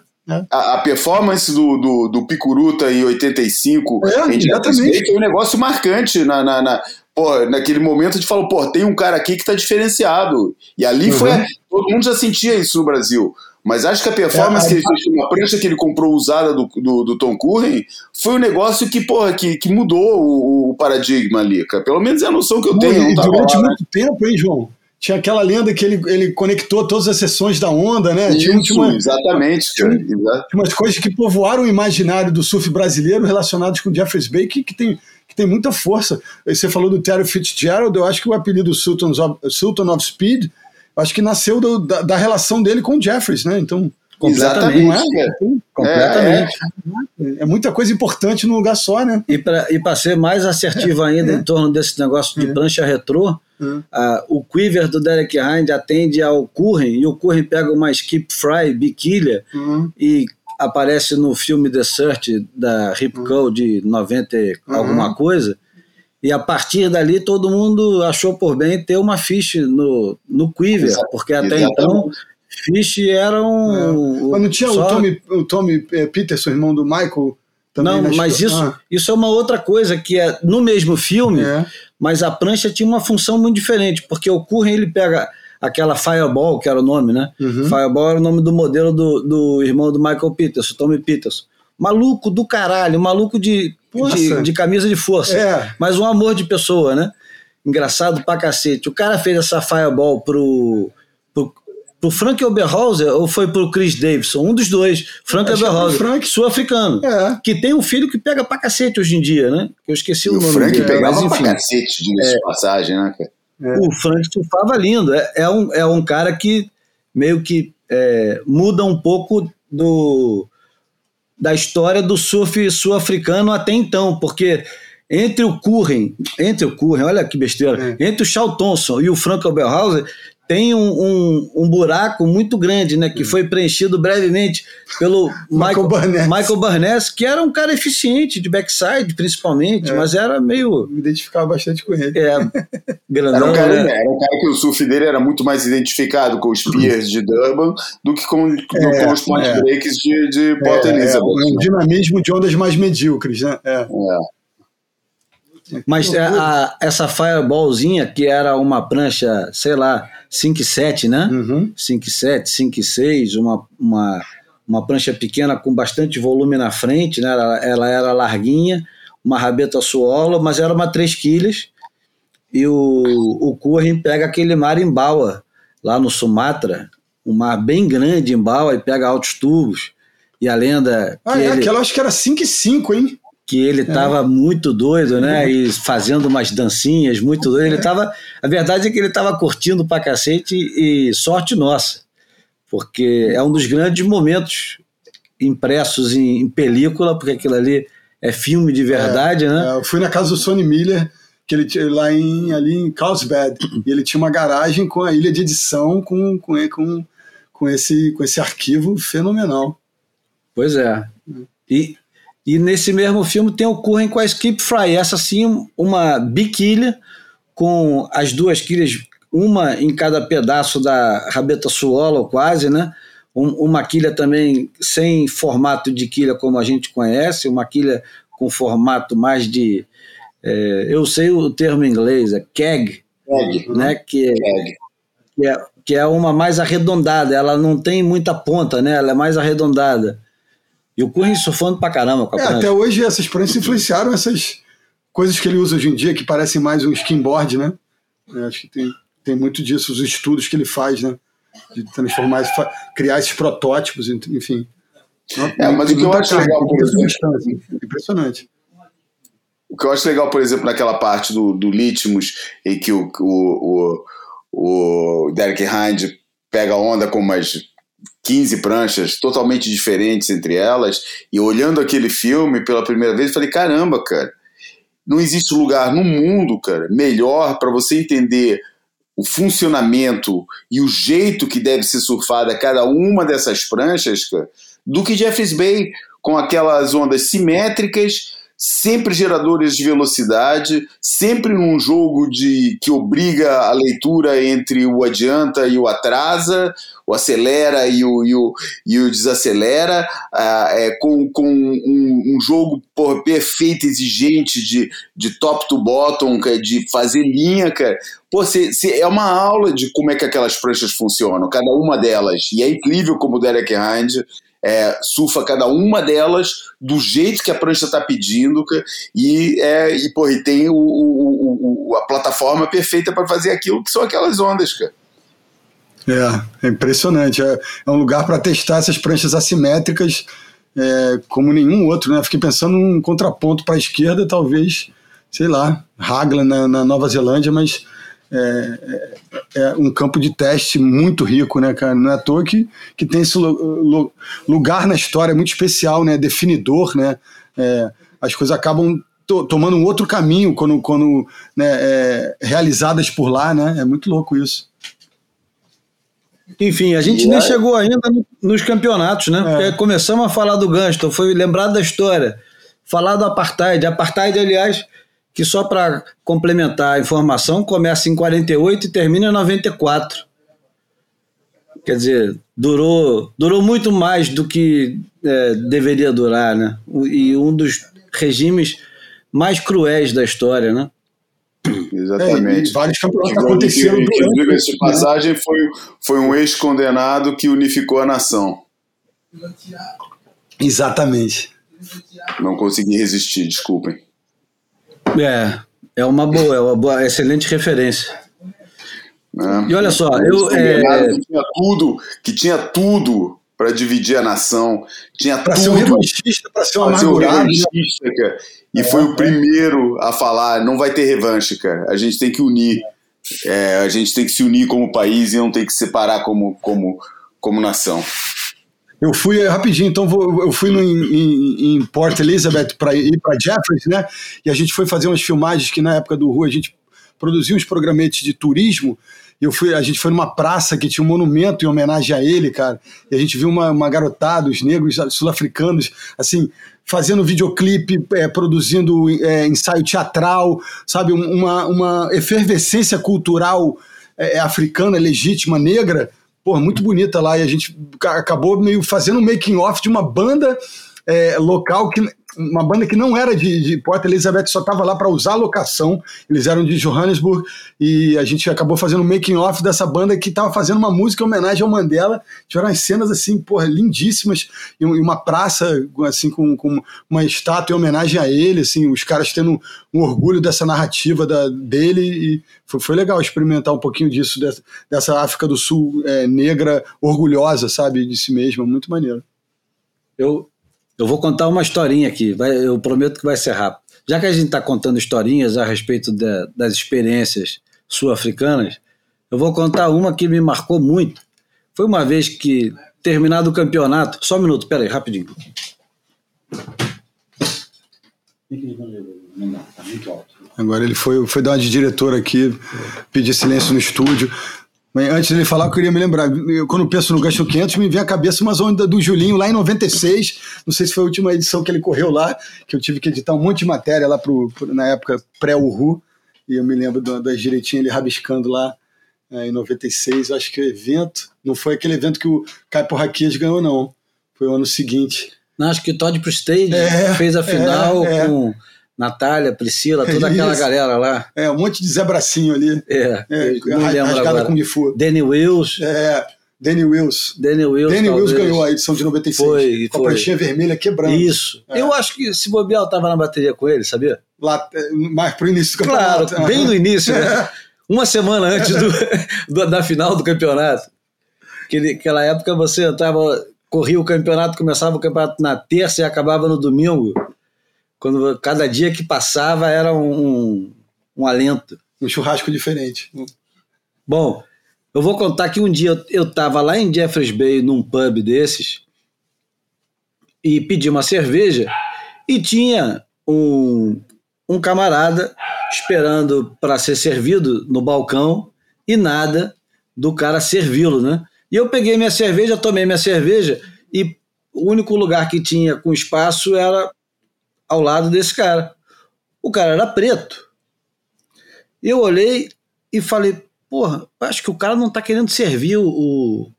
A, a, performance do, do, do Picuruta em 85 é, em exatamente. foi um negócio marcante na, na, na pô, naquele momento a gente falou, pô, tem um cara aqui que está diferenciado. E ali uhum. foi. Todo mundo já sentia isso no Brasil. Mas acho que a performance é, que ele fez com a prancha que ele comprou usada do, do, do, Tom Curren foi um negócio que, porra, que, que mudou o, o paradigma ali, cara. Pelo menos é a noção que eu tenho. E, durante lá, muito né? tempo, hein, João? Tinha aquela lenda que ele, ele conectou todas as sessões da onda, né? Isso, tinha, tinha uma, exatamente. Tinha, tinha, umas coisas que povoaram o imaginário do surf brasileiro relacionados com Jeffries Bay, que, que tem que tem muita força. Você falou do Terry Fitzgerald, eu acho que o apelido Sultan of, Sultan of Speed acho que nasceu do, da, da, relação dele com o Jeffries, né? Então, completamente. É? completamente. É, é, é, muita coisa importante num lugar só, né? E para e ser mais assertivo é, ainda em torno desse negócio de prancha retrô, o quiver do Derek Hind atende ao Curren e o Curren pega uma skip fry biquília uhum. e aparece no filme The Search da Rip uhum. de 90 uhum. alguma coisa e a partir dali todo mundo achou por bem ter uma ficha no, no Quiver, Exato. porque até Exatamente. então fish era um. É. Mas não tinha só... o Tommy, o Tommy eh, Peterson, irmão do Michael? Também não, mas isso, ah. isso é uma outra coisa que é no mesmo filme, é. mas a prancha tinha uma função muito diferente, porque o Curren ele pega aquela Fireball, que era o nome, né? Uhum. Fireball era o nome do modelo do, do irmão do Michael Peterson, Tommy Peterson. Maluco do caralho, maluco de de, de, camisa de força. É. Mas um amor de pessoa, né? Engraçado pra cacete. O cara fez essa fireball pro, pro, pro Frank Oberhauser ou foi pro Chris Davidson? Um dos dois. Frank Oberhauser. Frank. Sul-africano. É. Que tem um filho que pega pra cacete hoje em dia, né? Eu esqueci e o nome Frank dele. Frank pegava mas, enfim, pra cacete, de é, passagem, né, cara? É. O Frank surfava lindo. É, é, um, é um cara que meio que é, muda um pouco do, da história do surf sul-africano até então, porque entre o Curren, entre o Curren, olha que besteira, é. entre o Charles Thompson e o Frank Oberhauser, tem um, um, um, buraco muito grande, né? Que foi preenchido brevemente pelo Michael, Michael, Michael Barnes, que era um cara eficiente, de backside principalmente, é. mas era meio. Me identificava bastante com ele. É, grandão, era, um cara, né? era um cara que o surf dele era muito mais identificado com os piers de Durban do que com, é, com os point é. breaks de, de Port é, Elizabeth. É, um dinamismo de ondas mais medíocres, né? É. é. Mas a, a, essa fireballzinha, que era uma prancha, sei lá, 5,7, né? Uhum. 5,7, 5,6, uma, uma, uma prancha pequena com bastante volume na frente, né? Ela, ela era larguinha, uma rabeta suola, mas era uma 3 quilos. E o, o Curren pega aquele mar em Baua, lá no Sumatra, um mar bem grande em Baua, e pega altos tubos. E a lenda. Ah, é, ele... aquela acho que era 5,5, hein? Que ele estava é. muito doido, né? E fazendo umas dancinhas muito doido. Ele tava, a verdade é que ele estava curtindo pra cacete e sorte nossa, porque é um dos grandes momentos impressos em, em película, porque aquilo ali é filme de verdade, é, né? É, eu fui na casa do Sonny Miller, que ele tinha lá em ali em Carlsbad, e ele tinha uma garagem com a ilha de edição com, com, com, com esse com esse arquivo fenomenal. Pois é. E e nesse mesmo filme tem o Curren com a Skip Fry, essa sim, uma biquilha com as duas quilhas, uma em cada pedaço da rabeta suola, quase, né? Um, uma quilha também sem formato de quilha como a gente conhece, uma quilha com formato mais de. É, eu sei o termo em inglês, é keg, keg né? Que, keg. que, é, que é uma mais arredondada, ela não tem muita ponta, né? Ela é mais arredondada. E o Curry surfando pra caramba com a é, Até hoje essas pranchas influenciaram essas coisas que ele usa hoje em dia, que parecem mais um skimboard, né? É, acho que tem, tem muito disso, os estudos que ele faz, né? De transformar, criar esses protótipos, enfim. É, mas o que eu acho legal, por exemplo, impressionante. O que eu acho legal, por exemplo, naquela parte do, do Litmus, em que o, o, o, o Derek Hind pega onda com umas 15 pranchas totalmente diferentes entre elas, e olhando aquele filme pela primeira vez, falei: caramba, cara, não existe lugar no mundo, cara, melhor para você entender o funcionamento e o jeito que deve ser surfada cada uma dessas pranchas, cara, do que Jeffreys Bay, com aquelas ondas simétricas sempre geradores de velocidade, sempre num jogo de que obriga a leitura entre o adianta e o atrasa, o acelera e o, e o, e o desacelera, uh, é, com, com um, um jogo perfeito, exigente de, de top to bottom, de fazer linha, cara. Pô, cê, cê, é uma aula de como é que aquelas pranchas funcionam, cada uma delas. E é incrível como o Derek Hind é, surfa cada uma delas do jeito que a prancha está pedindo e, é, e, porra, e tem o, o, o, a plataforma perfeita para fazer aquilo que são aquelas ondas, cara. É, é impressionante. É, é um lugar para testar essas pranchas assimétricas é, como nenhum outro, né? Fiquei pensando num contraponto para a esquerda, talvez, sei lá, Hagland na, na Nova Zelândia, mas é, é, é, um campo de teste muito rico, né, cara? Não é à toa que, que tem esse lugar na história muito especial, né? Definidor, né? É, as coisas acabam to tomando um outro caminho quando, quando né, é, realizadas por lá, né? É muito louco isso. Enfim, a gente e nem chegou ainda nos campeonatos, né? Porque começamos a falar do Gunston, foi lembrado da história, falar do Apartheid. Apartheid, aliás, que só para complementar a informação, começa em 48 e termina em 94. Quer dizer, durou, durou muito mais do que é, deveria durar, né? E um dos regimes mais cruéis da história, né? Exatamente. É, vários campeonatos aconteceram durante. Inclusive, essa passagem foi, foi um ex-condenado que unificou a nação. Exatamente. Não consegui resistir, desculpem. É, é uma boa, é uma boa, excelente referência. É. E olha só, eu. É... Que tinha tudo, que tinha tudo para dividir a nação, tinha pra tudo. Ser um revanchista, para ser um amargurado. Um cara. E é, foi o primeiro a falar: não vai ter revanche, cara. A gente tem que unir. é, a gente tem que se unir como país e não tem que se separar como, como, como nação. Eu fui é, rapidinho, então vou, eu fui no, em, em, Port Elizabeth para ir para Jeffers, né? E a gente foi fazer umas filmagens que na época do Rua a gente produzia uns programetes de turismo. Eu fui, a gente foi numa praça que tinha um monumento em homenagem a ele, cara. E a gente viu uma, uma garotada, os negros sul-africanos, assim, fazendo videoclipe, é, produzindo é, ensaio teatral, sabe? Uma, uma efervescência cultural é, africana, legítima, negra, pô, muito bonita lá. E a gente acabou meio fazendo um making-off de uma banda é, local que uma banda que não era de, de Port Elizabeth, só estava lá para usar a locação. Eles eram de Johannesburg e a gente acabou fazendo um making off dessa banda que estava fazendo uma música em homenagem ao Mandela. Tiveram as cenas assim, porra, lindíssimas e uma praça assim com, com uma estátua em homenagem a ele, assim, os caras tendo um orgulho dessa narrativa da, dele e foi, foi legal experimentar um pouquinho disso dessa, dessa África do Sul é, negra orgulhosa, sabe, de si mesma, muito maneiro. Eu, eu vou contar uma historinha aqui, vai, eu prometo que vai ser rápido. Já que a gente está contando historinhas a respeito de, das experiências sul-africanas, eu vou contar uma que me marcou muito. Foi uma vez que, terminado o campeonato. Só um minuto, peraí, rapidinho. Agora ele foi, foi dar uma de diretor aqui, pedir silêncio no estúdio. Antes dele falar, eu queria me lembrar. Eu, quando eu penso no Gasto 500, me vem à cabeça umas ondas do Julinho lá em 96. Não sei se foi a última edição que ele correu lá, que eu tive que editar um monte de matéria lá pro, pro na época pré-Uhu. E eu me lembro das direitinhas ele rabiscando lá é, em 96. Eu acho que o evento. Não foi aquele evento que o Caio Raquias ganhou, não. Foi o ano seguinte. Não, acho que o Todd Prestige é, fez a final é, é. com Natália, Priscila, toda aquela Isso. galera lá. É, um monte de Zé Bracinho ali. É, é não rasgada agora. Mifu. Danny Wills. É, Danny Wills. Danny Wills, Danny Wills ganhou a edição de 96. Foi, com foi. a pranchinha vermelha quebrando. Isso. É. Eu acho que se bobear, eu tava na bateria com ele, sabia? Lá, é, mais pro início do campeonato. Claro, bem no início, né? Uma semana antes do, do, da final do campeonato. Aquele, aquela época você tava, corria o campeonato, começava o campeonato na terça e acabava no domingo quando cada dia que passava era um, um, alento. Um churrasco diferente. Bom, eu vou contar que um dia eu estava lá em Jeffreys Bay, num pub desses, e pedi uma cerveja, e tinha um, um camarada esperando para ser servido no balcão, e nada do cara servi-lo, né? E eu peguei minha cerveja, tomei minha cerveja, e o único lugar que tinha com espaço era ao lado desse cara. O cara era preto. Eu olhei e falei, porra, acho que o cara não tá querendo servir o,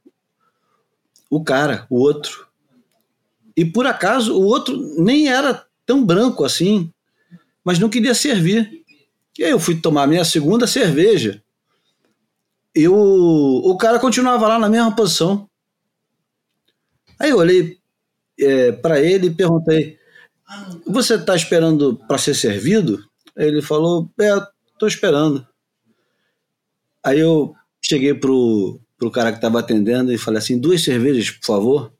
o cara, o outro. E por acaso o outro nem era tão branco assim, mas não queria servir. E aí eu fui tomar minha segunda cerveja. E o, o cara continuava lá na mesma posição. Aí eu olhei é, para ele e perguntei: você está esperando para ser servido? Ele falou: É, estou esperando. Aí eu cheguei pro, pro cara que estava atendendo e falei assim: duas cervejas, por favor.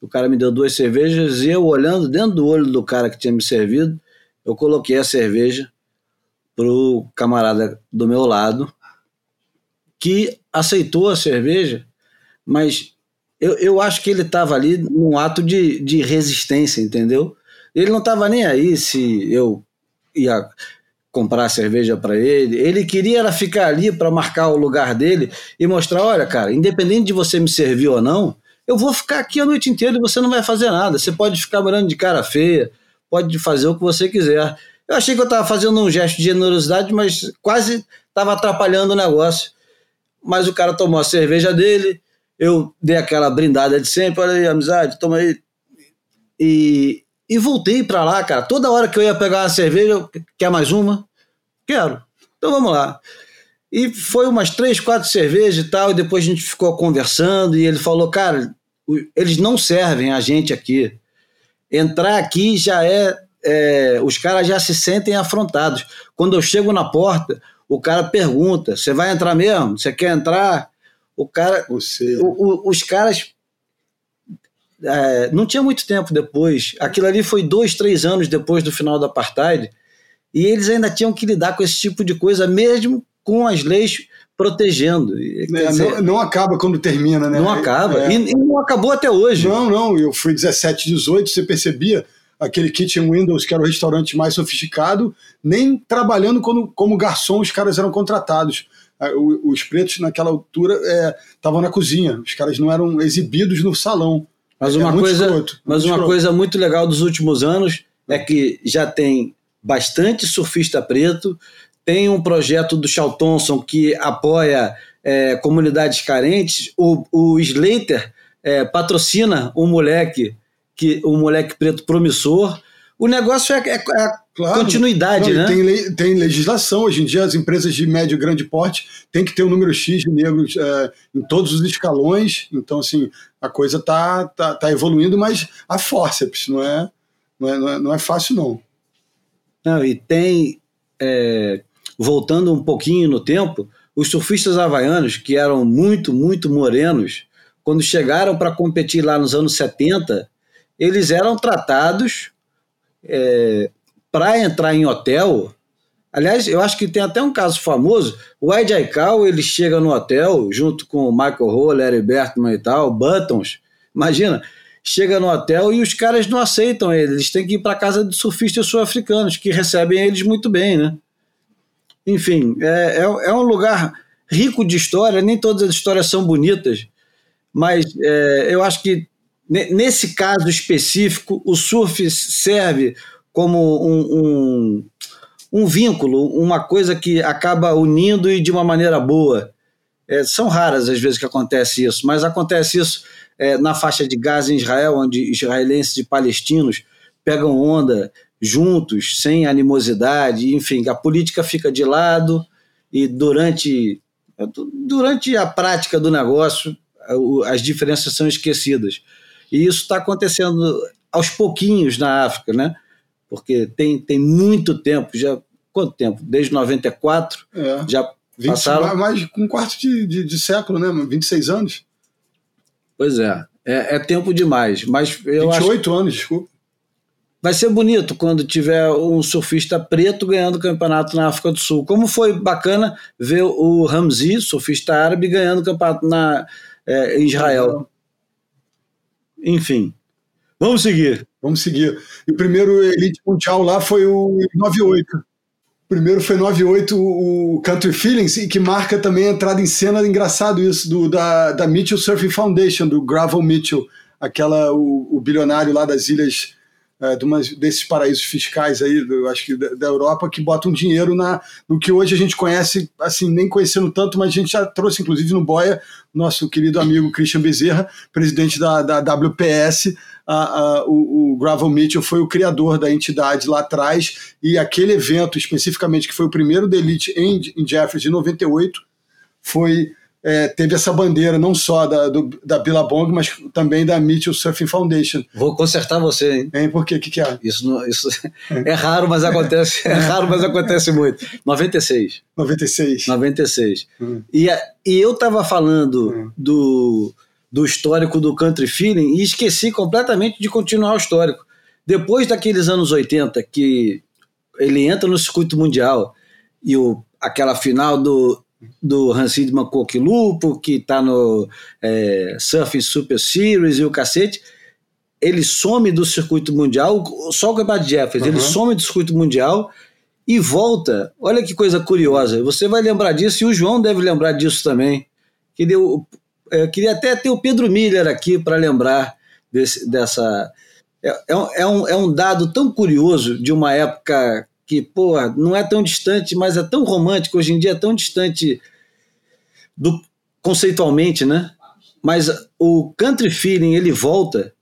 O cara me deu duas cervejas e eu, olhando dentro do olho do cara que tinha me servido, eu coloquei a cerveja pro camarada do meu lado, que aceitou a cerveja, mas eu, eu acho que ele estava ali num ato de, de resistência, entendeu? Ele não estava nem aí se eu ia comprar cerveja para ele. Ele queria era ficar ali para marcar o lugar dele e mostrar, olha, cara, independente de você me servir ou não, eu vou ficar aqui a noite inteira e você não vai fazer nada. Você pode ficar morando de cara feia, pode fazer o que você quiser. Eu achei que eu estava fazendo um gesto de generosidade, mas quase estava atrapalhando o negócio. Mas o cara tomou a cerveja dele, eu dei aquela brindada de sempre, olha aí, amizade, toma aí. E, e voltei para lá, cara. Toda hora que eu ia pegar uma cerveja, eu, quer mais uma? Quero. Então vamos lá. E foi umas três, quatro cervejas e tal, e depois a gente ficou conversando, e ele falou, cara, eles não servem a gente aqui. Entrar aqui já é, é os caras já se sentem afrontados. Quando eu chego na porta, o cara pergunta: você vai entrar mesmo? Você quer entrar? O cara. O, o, os caras é, não tinha muito tempo depois. Aquilo ali foi dois, três anos depois do final do apartheid. E eles ainda tinham que lidar com esse tipo de coisa, mesmo com as leis protegendo. É, dizer, não, não, acaba quando termina, né? Não acaba. É. E, e, não acabou até hoje. Não, não. Eu fui 17, 18, você percebia aquele Kitchen Windows, que era o restaurante mais sofisticado, nem trabalhando como, como garçom os caras eram contratados. Os pretos, naquela altura, estavam é, na cozinha. Os caras não eram exibidos no salão. Mas uma, coisa, escroto, mas uma coisa muito legal dos últimos anos é que já tem bastante surfista preto, tem um projeto do Charles Thompson que apoia é, comunidades carentes. O, o Slater é, patrocina um moleque, que um moleque preto promissor. O negócio é, é, é claro, continuidade, não, né? Tem, lei, tem legislação. Hoje em dia, as empresas de médio e grande porte têm que ter um número X de negros é, em todos os escalões. Então, assim, a coisa está tá, tá evoluindo, mas a forceps, não é, não é, não é, não é fácil, não. Não, e tem. É, voltando um pouquinho no tempo, os surfistas havaianos, que eram muito, muito morenos, quando chegaram para competir lá nos anos 70, eles eram tratados é, para entrar em hotel. Aliás, eu acho que tem até um caso famoso. O Ed Aikau, ele chega no hotel junto com o Michael Larry Bertman e tal, Buttons. Imagina, chega no hotel e os caras não aceitam ele. Eles têm que ir para casa de surfistas sul-africanos, que recebem eles muito bem, né? Enfim, é, é, é, um lugar rico de história, nem todas as histórias são bonitas, mas é, eu acho que nesse caso específico, o surf serve como um, um, um vínculo, uma coisa que acaba unindo e de uma maneira boa. É, são raras as vezes que acontece isso, mas acontece isso é, na faixa de Gaza em Israel, onde israelenses e palestinos pegam onda juntos, sem animosidade, enfim, a política fica de lado e durante, durante a prática do negócio as diferenças são esquecidas. E isso está acontecendo aos pouquinhos na África, né? Porque tem, tem muito tempo, já quanto tempo? Desde 94, é. já 20, passaram... Mais um quarto de, de, de, século, né? 26 anos. Pois é, é, é tempo demais. Mas eu 28 acho... anos, desculpa. Vai ser bonito quando tiver um surfista preto ganhando o campeonato na África do Sul. Como foi bacana ver o Ramzi, surfista árabe, ganhando o campeonato na, é, em Israel. Enfim, vamos seguir. Vamos seguir. E o primeiro Elite Mundial lá foi o 98. O primeiro foi 98, o Country Feelings, e que marca também a entrada em cena, engraçado isso, do, da, da Mitchell Surfing Foundation, do Gravel Mitchell, aquela, o, o bilionário lá das ilhas é, de uma, desses paraísos fiscais aí, eu acho que da, da, Europa, que botam dinheiro na, no que hoje a gente conhece, assim, nem conhecendo tanto, mas a gente já trouxe, inclusive, no Boia, nosso querido amigo Christian Bezerra, presidente da, da WPS, a, a, o, o Gravel Mitchell foi o criador da entidade lá atrás, e aquele evento especificamente, que foi o primeiro da Elite em, em Jeffers, de 98, foi é, teve essa bandeira não só da, do, da Billabong, mas também da Mitchell Surfing Foundation. Vou consertar você, hein? Hein, por quê? O que, que é? Isso, não, isso é raro, mas acontece. É raro, mas acontece muito. 96. 96. 96. Hum. E, e eu estava falando hum. do, do histórico do Country Feeling e esqueci completamente de continuar o histórico. Depois daqueles anos 80, que ele entra no circuito mundial e o, aquela final do do Hansid Lupo, que está no é, Surfing Super Series e o cacete, ele some do circuito mundial, só o campeonato Jeffers, uhum. ele some do circuito mundial e volta. Olha que coisa curiosa, você vai lembrar disso e o João deve lembrar disso também. Que deu, é, queria até ter o Pedro Miller aqui para lembrar desse, dessa. É, é, é, um, é um dado tão curioso de uma época que, pô, não é tão distante, mas é tão romântico, hoje em dia é tão distante do conceitualmente, né? Mas o Country Feeling ele volta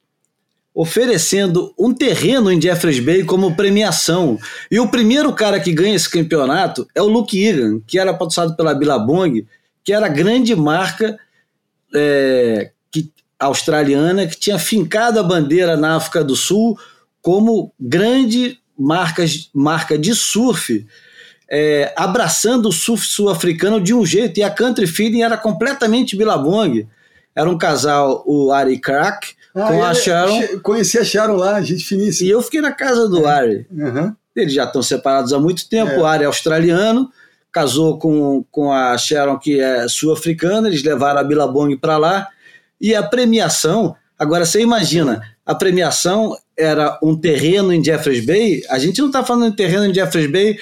oferecendo um terreno em Jeffreys Bay como premiação. E o primeiro cara que ganha esse campeonato é o Luke Egan, que era patrocinado pela Billabong, que era a grande marca é, que, australiana que tinha fincado a bandeira na África do Sul como grande marcas, marca de surf é, abraçando o surf sul-africano de um jeito, e a Country Feeling era completamente Billabong. Era um casal, o Ari Crack, ah, com a Sharon. Conheci a Sharon lá, gente finíssima. E eu fiquei na casa do é. Ari. Uhum. Eles já estão separados há muito tempo, é. o Ari é australiano, casou com, com a Sharon, que é sul-africana, eles levaram a Billabong para lá, e a premiação, agora você imagina, a premiação era um terreno em Jeffreys Bay, a gente não está falando de terreno em Jeffreys Bay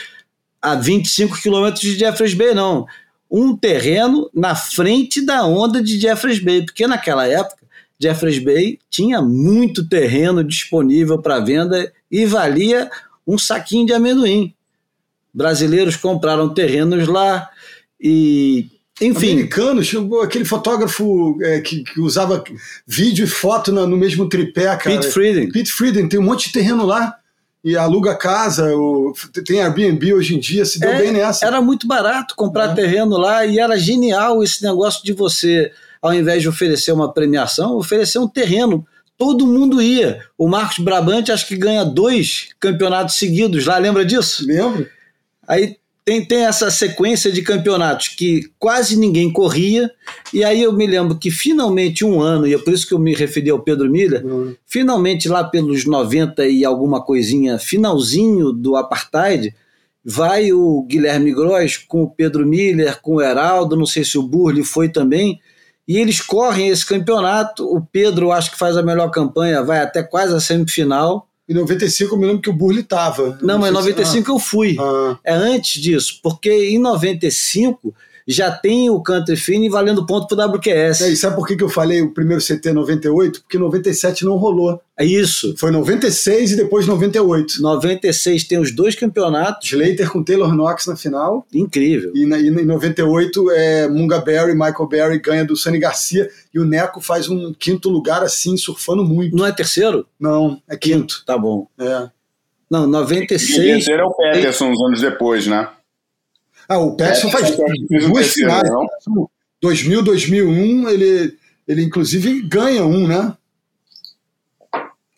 a 25 quilômetros de Jeffreys Bay, não. Um terreno na frente da onda de Jeffreys Bay, porque naquela época Jeffreys Bay tinha muito terreno disponível para venda e valia um saquinho de amendoim. Brasileiros compraram terrenos lá e enfim. Americanos, aquele fotógrafo é, que, que, usava vídeo e foto no, no mesmo tripé, cara. Pete Frieden. Pete Frieden, tem um monte de terreno lá e aluga casa, tem Airbnb hoje em dia, se deu é, bem nessa. Era muito barato comprar é. terreno lá e era genial esse negócio de você, ao invés de oferecer uma premiação, oferecer um terreno. Todo mundo ia. O Marcos Brabante acho que ganha dois campeonatos seguidos lá, lembra disso? Lembro. Aí tem, tem essa sequência de campeonatos que quase ninguém corria, e aí eu me lembro que finalmente um ano, e é por isso que eu me referi ao Pedro Miller, uhum. finalmente lá pelos 90 e alguma coisinha, finalzinho do Apartheid, vai o Guilherme Gross com o Pedro Miller, com o Heraldo, não sei se o Burli foi também, e eles correm esse campeonato. O Pedro acho que faz a melhor campanha, vai até quase a semifinal. Em 95 eu me lembro que o Burley estava. Não, não mas em 95 se... ah. eu fui. Ah. É antes disso, porque em 95 já tem o Country Fine valendo ponto pro WQS. É, e sabe por que, que eu falei o primeiro CT 98? Porque 97 não rolou. É isso. Foi 96 e depois 98. 96 tem os dois campeonatos. Slater com Taylor Knox na final. Incrível. E, na, e em 98 é Munga Berry, Michael Berry ganha do Sunny Garcia e o Neco faz um quinto lugar assim, surfando muito. Não é terceiro? Não, é quinto. quinto. Tá bom. É. Não, 96. O terceiro é o Peterson uns anos depois, né? Ah, o Peterson é, faz duas finais. 2000, 2001, ele, ele inclusive ganha um, né?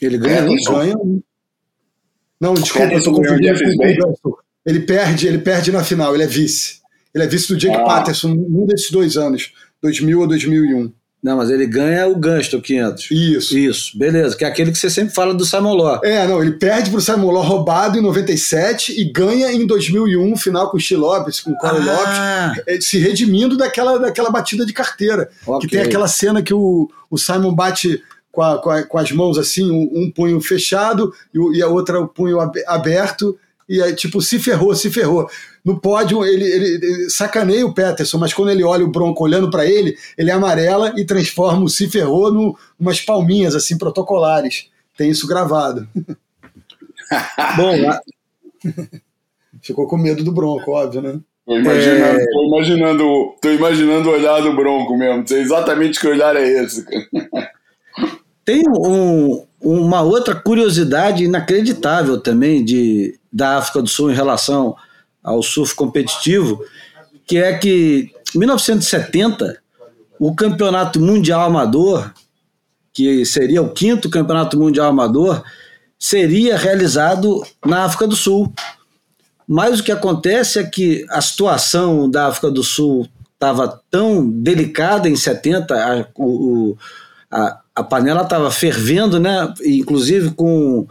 Ele ganha é, um? Ganha um. Não, desculpa, eu tô confundindo Ele perde, ele perde na final, ele é vice. Ele é vice do Jake ah. Patterson num desses dois anos, 2000 ou 2001. Não, mas ele ganha o Gunston 500. Isso. Isso, beleza. Que é aquele que você sempre fala do Simon Law. É, não, ele perde pro Simon Law roubado em 97 e ganha em 2001, final com o Steve Lopes, com o Corey ah. Lopes, é, se redimindo daquela, daquela batida de carteira. Okay. Que tem aquela cena que o, o Simon bate com, a, com, a, com as mãos assim, um, um punho fechado e, e a outra o punho aberto e aí, tipo, se ferrou, se ferrou. No pódio, ele, ele, ele sacaneia o Peterson, mas quando ele olha o Bronco olhando para ele, ele amarela e transforma o se ferrou em umas palminhas, assim, protocolares. Tem isso gravado. Bom, lá... ficou com medo do Bronco, óbvio, né? Tô imaginando, é... tô imaginando, tô imaginando o olhar do Bronco mesmo. Sei exatamente que olhar é esse. Tem um, uma outra curiosidade inacreditável também de, da África do Sul em relação ao surf competitivo, que é que em 1970 o campeonato mundial amador, que seria o quinto campeonato mundial amador, seria realizado na África do Sul. Mas o que acontece é que a situação da África do Sul estava tão delicada em 70, a, o, a, a panela estava fervendo, né? Inclusive com.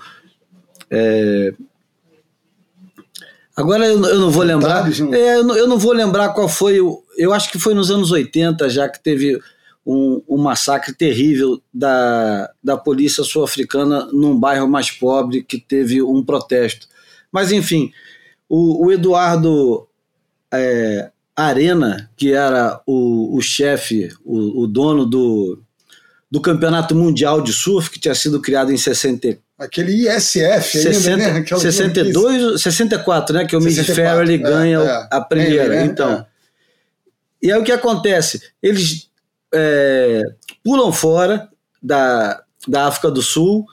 É... Agora eu, eu, não vou lembrar. É, eu, não, eu, não, vou lembrar qual foi o. Eu acho que foi nos anos 80, já que teve um, um massacre terrível da, da polícia sul-africana num bairro mais pobre que teve um protesto. Mas, enfim, o, o Eduardo é, Arena, que era o, o chefe, o, o dono do, do Campeonato Mundial de Surf, que tinha sido criado em 60. Aquele ISF 60, ainda, né? Aquela 62, 64, né? Que o Mid Farrelly é, ganha é, a primeira. É, então. É. E aí o que acontece? Eles é, pulam fora da, da África do Sul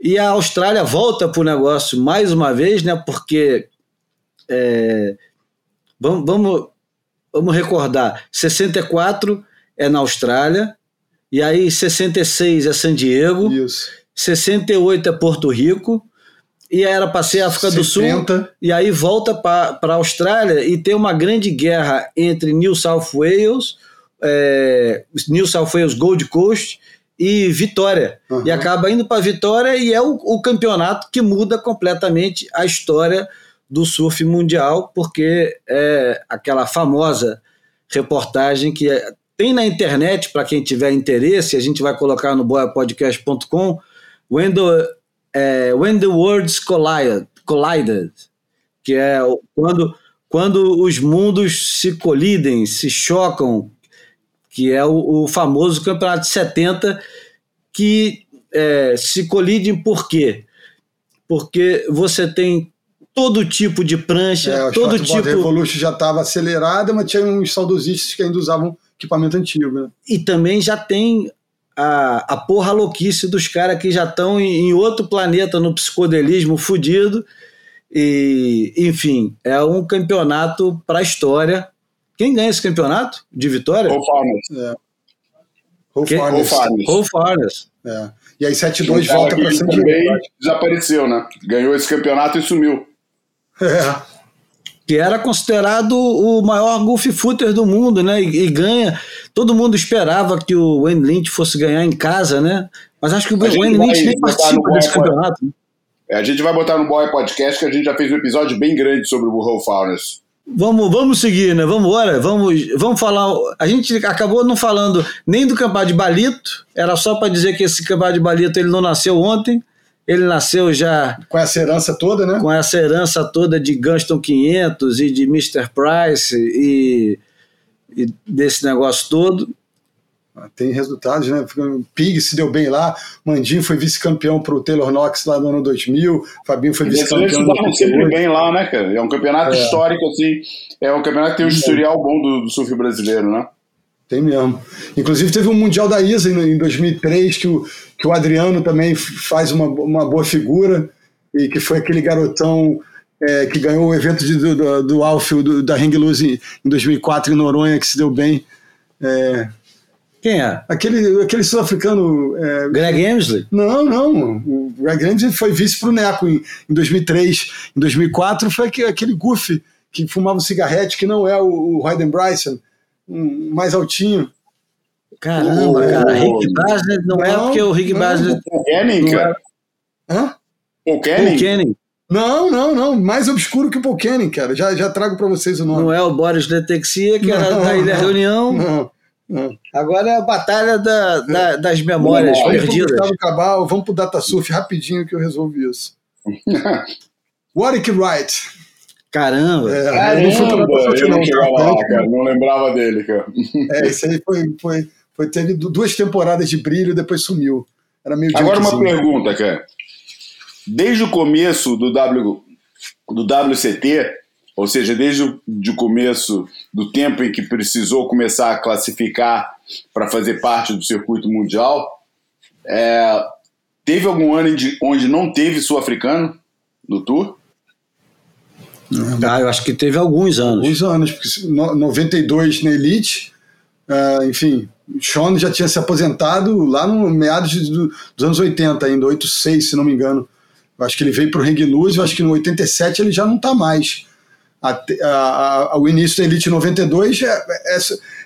e a Austrália volta para o negócio mais uma vez, né? Porque é, vamos, vamos, vamos recordar: 64 é na Austrália, e aí 66 é San Diego, Isso. 68 é Porto Rico, e era para ser África 70. do Sul, e aí volta para a Austrália e tem uma grande guerra entre New South Wales, é, New South Wales Gold Coast e Vitória. Uhum. E acaba indo para Vitória e é o, o, campeonato que muda completamente a história do surf mundial, porque é aquela famosa reportagem que é, tem na internet, para quem tiver interesse, a gente vai colocar no boiapodcast.com, when, the, é, when the Worlds Collided, collided que é quando, quando os mundos se colidem, se chocam, que é o, o famoso campeonato de 70, que é, se colidem por quê? Porque você tem todo tipo de prancha, é, todo tipo. A Revolution já estava acelerada, mas tinha uns saudosistas que ainda usavam equipamento antigo. Né? E também já tem a, a porra louquice dos caras que já estão em, em, outro planeta no psicodelismo fudido. E, enfim, é um campeonato para a história. Quem ganha esse campeonato de vitória? Paul Farnes. É. Paul Farnes. É. E aí 7-2 volta para San Diego. Desapareceu, né? Ganhou esse campeonato e sumiu. É. Que era considerado o maior golf footer do mundo, né? E, e, ganha. Todo mundo esperava que o Wayne Lynch fosse ganhar em casa, né? Mas acho que o Wayne Lynch nem participa desse campeonato. É, a gente vai botar no Boy Podcast que a gente já fez um episódio bem grande sobre o Burrow Fauners. Vamos, vamos seguir, né? Vamos embora. Vamos, vamos falar. A gente acabou não falando nem do campeonato de Balito. Era só para dizer que esse campeonato de Balito ele não nasceu ontem. Ele nasceu já. Com essa herança toda, né? Com essa herança toda de Gunston 500 e de Mr. Price e, e desse negócio todo. Tem resultados, né? Pig se deu bem lá, Mandinho foi vice-campeão para o Taylor Knox lá no ano 2000, Fabinho foi vice-campeão. Eles sempre bem lá, né, cara? É um campeonato é. histórico, assim. É um campeonato que tem um historial bom do, do surf brasileiro, né? Tem mesmo. Inclusive teve um Mundial da ISA em 2003 que o, que o Adriano também faz uma, uma boa figura e que foi aquele garotão é, que ganhou o evento de, do, do, do Alfio, do, da Hang Loose em, 2004 em Noronha, que se deu bem. É, quem é? Aquele, aquele sul-africano. É, Greg Emsley? Não, não. O Greg Emsley foi vice pro Neco em, em 2003. Em 2004 foi aquele, aquele Goofy que fumava um cigarrete, que não é o, o Hayden Bryson um mais altinho. Caramba, oh, cara. Rick Basler não, não, é porque o Rick Basler. O Kenning, cara. Hã? O Kenning? Não, não, não. Mais obscuro que o Paul Kenning, cara. Já, já trago para vocês o nome. Não é o Boris Letexia, que não, era da Ilha não, Reunião. Não, não. Agora é a batalha da, da, das memórias vamos perdidas. Pro Cabal, vamos pro Datasurf rapidinho que eu resolvi isso. Warwick Wright. Caramba! É, Caramba, não, fui não, não, cara, não lembrava dele, cara. É, isso aí foi, foi, foi, teve duas temporadas de brilho e depois sumiu. Era meio Agora uma pergunta, cara. Desde o começo do, w, do WCT, ou seja, desde o de começo do tempo em que precisou começar a classificar para fazer parte do circuito mundial, é, teve algum ano onde não teve sul-africano no Tour? Ah, eu acho que teve alguns anos. Alguns anos, porque 92 na Elite, uh, enfim, Sean já tinha se aposentado lá no meados do, dos anos 80 ainda, 86, se não me engano. Eu acho que ele veio para o Ring Luz, eu acho que no 87 ele já não está mais a, a, a, o início da Elite 92 é, é,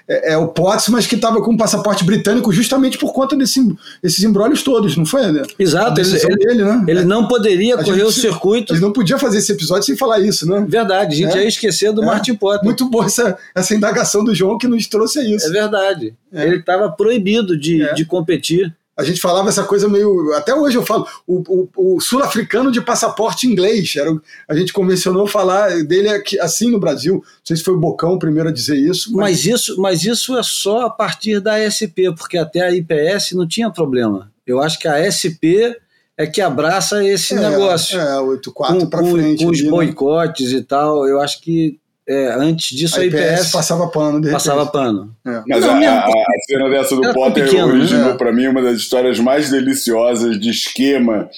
é, é o Potts, mas que estava com um passaporte britânico justamente por conta desse, desses embrólios todos, não foi? Né? Exato, ele, ele, dele, né? ele não poderia correr gente, o circuito. Ele não podia fazer esse episódio sem falar isso, né? Verdade, a gente é. ia esquecer do é. Martin Potter. Muito boa essa, essa indagação do João que nos trouxe a isso. É verdade. É. Ele estava proibido de, é. de competir a gente falava essa coisa meio. Até hoje eu falo, o, o, o sul-africano de passaporte inglês. Era, a gente convencionou falar dele aqui, assim no Brasil. Não sei se foi o Bocão o primeiro a dizer isso. Mas... mas... isso, mas isso é só a partir da SP, porque até a IPS não tinha problema. Eu acho que a SP é que abraça esse é, negócio. É, 8-4 para frente. Com os né? boicotes né? e tal. Eu acho que é, antes disso a IPS, a IPS passava pano. De passava pano. É. Mas não, a, a, a, cena dessa do Potter pequeno, né? originou né? para mim uma das histórias mais deliciosas de esquema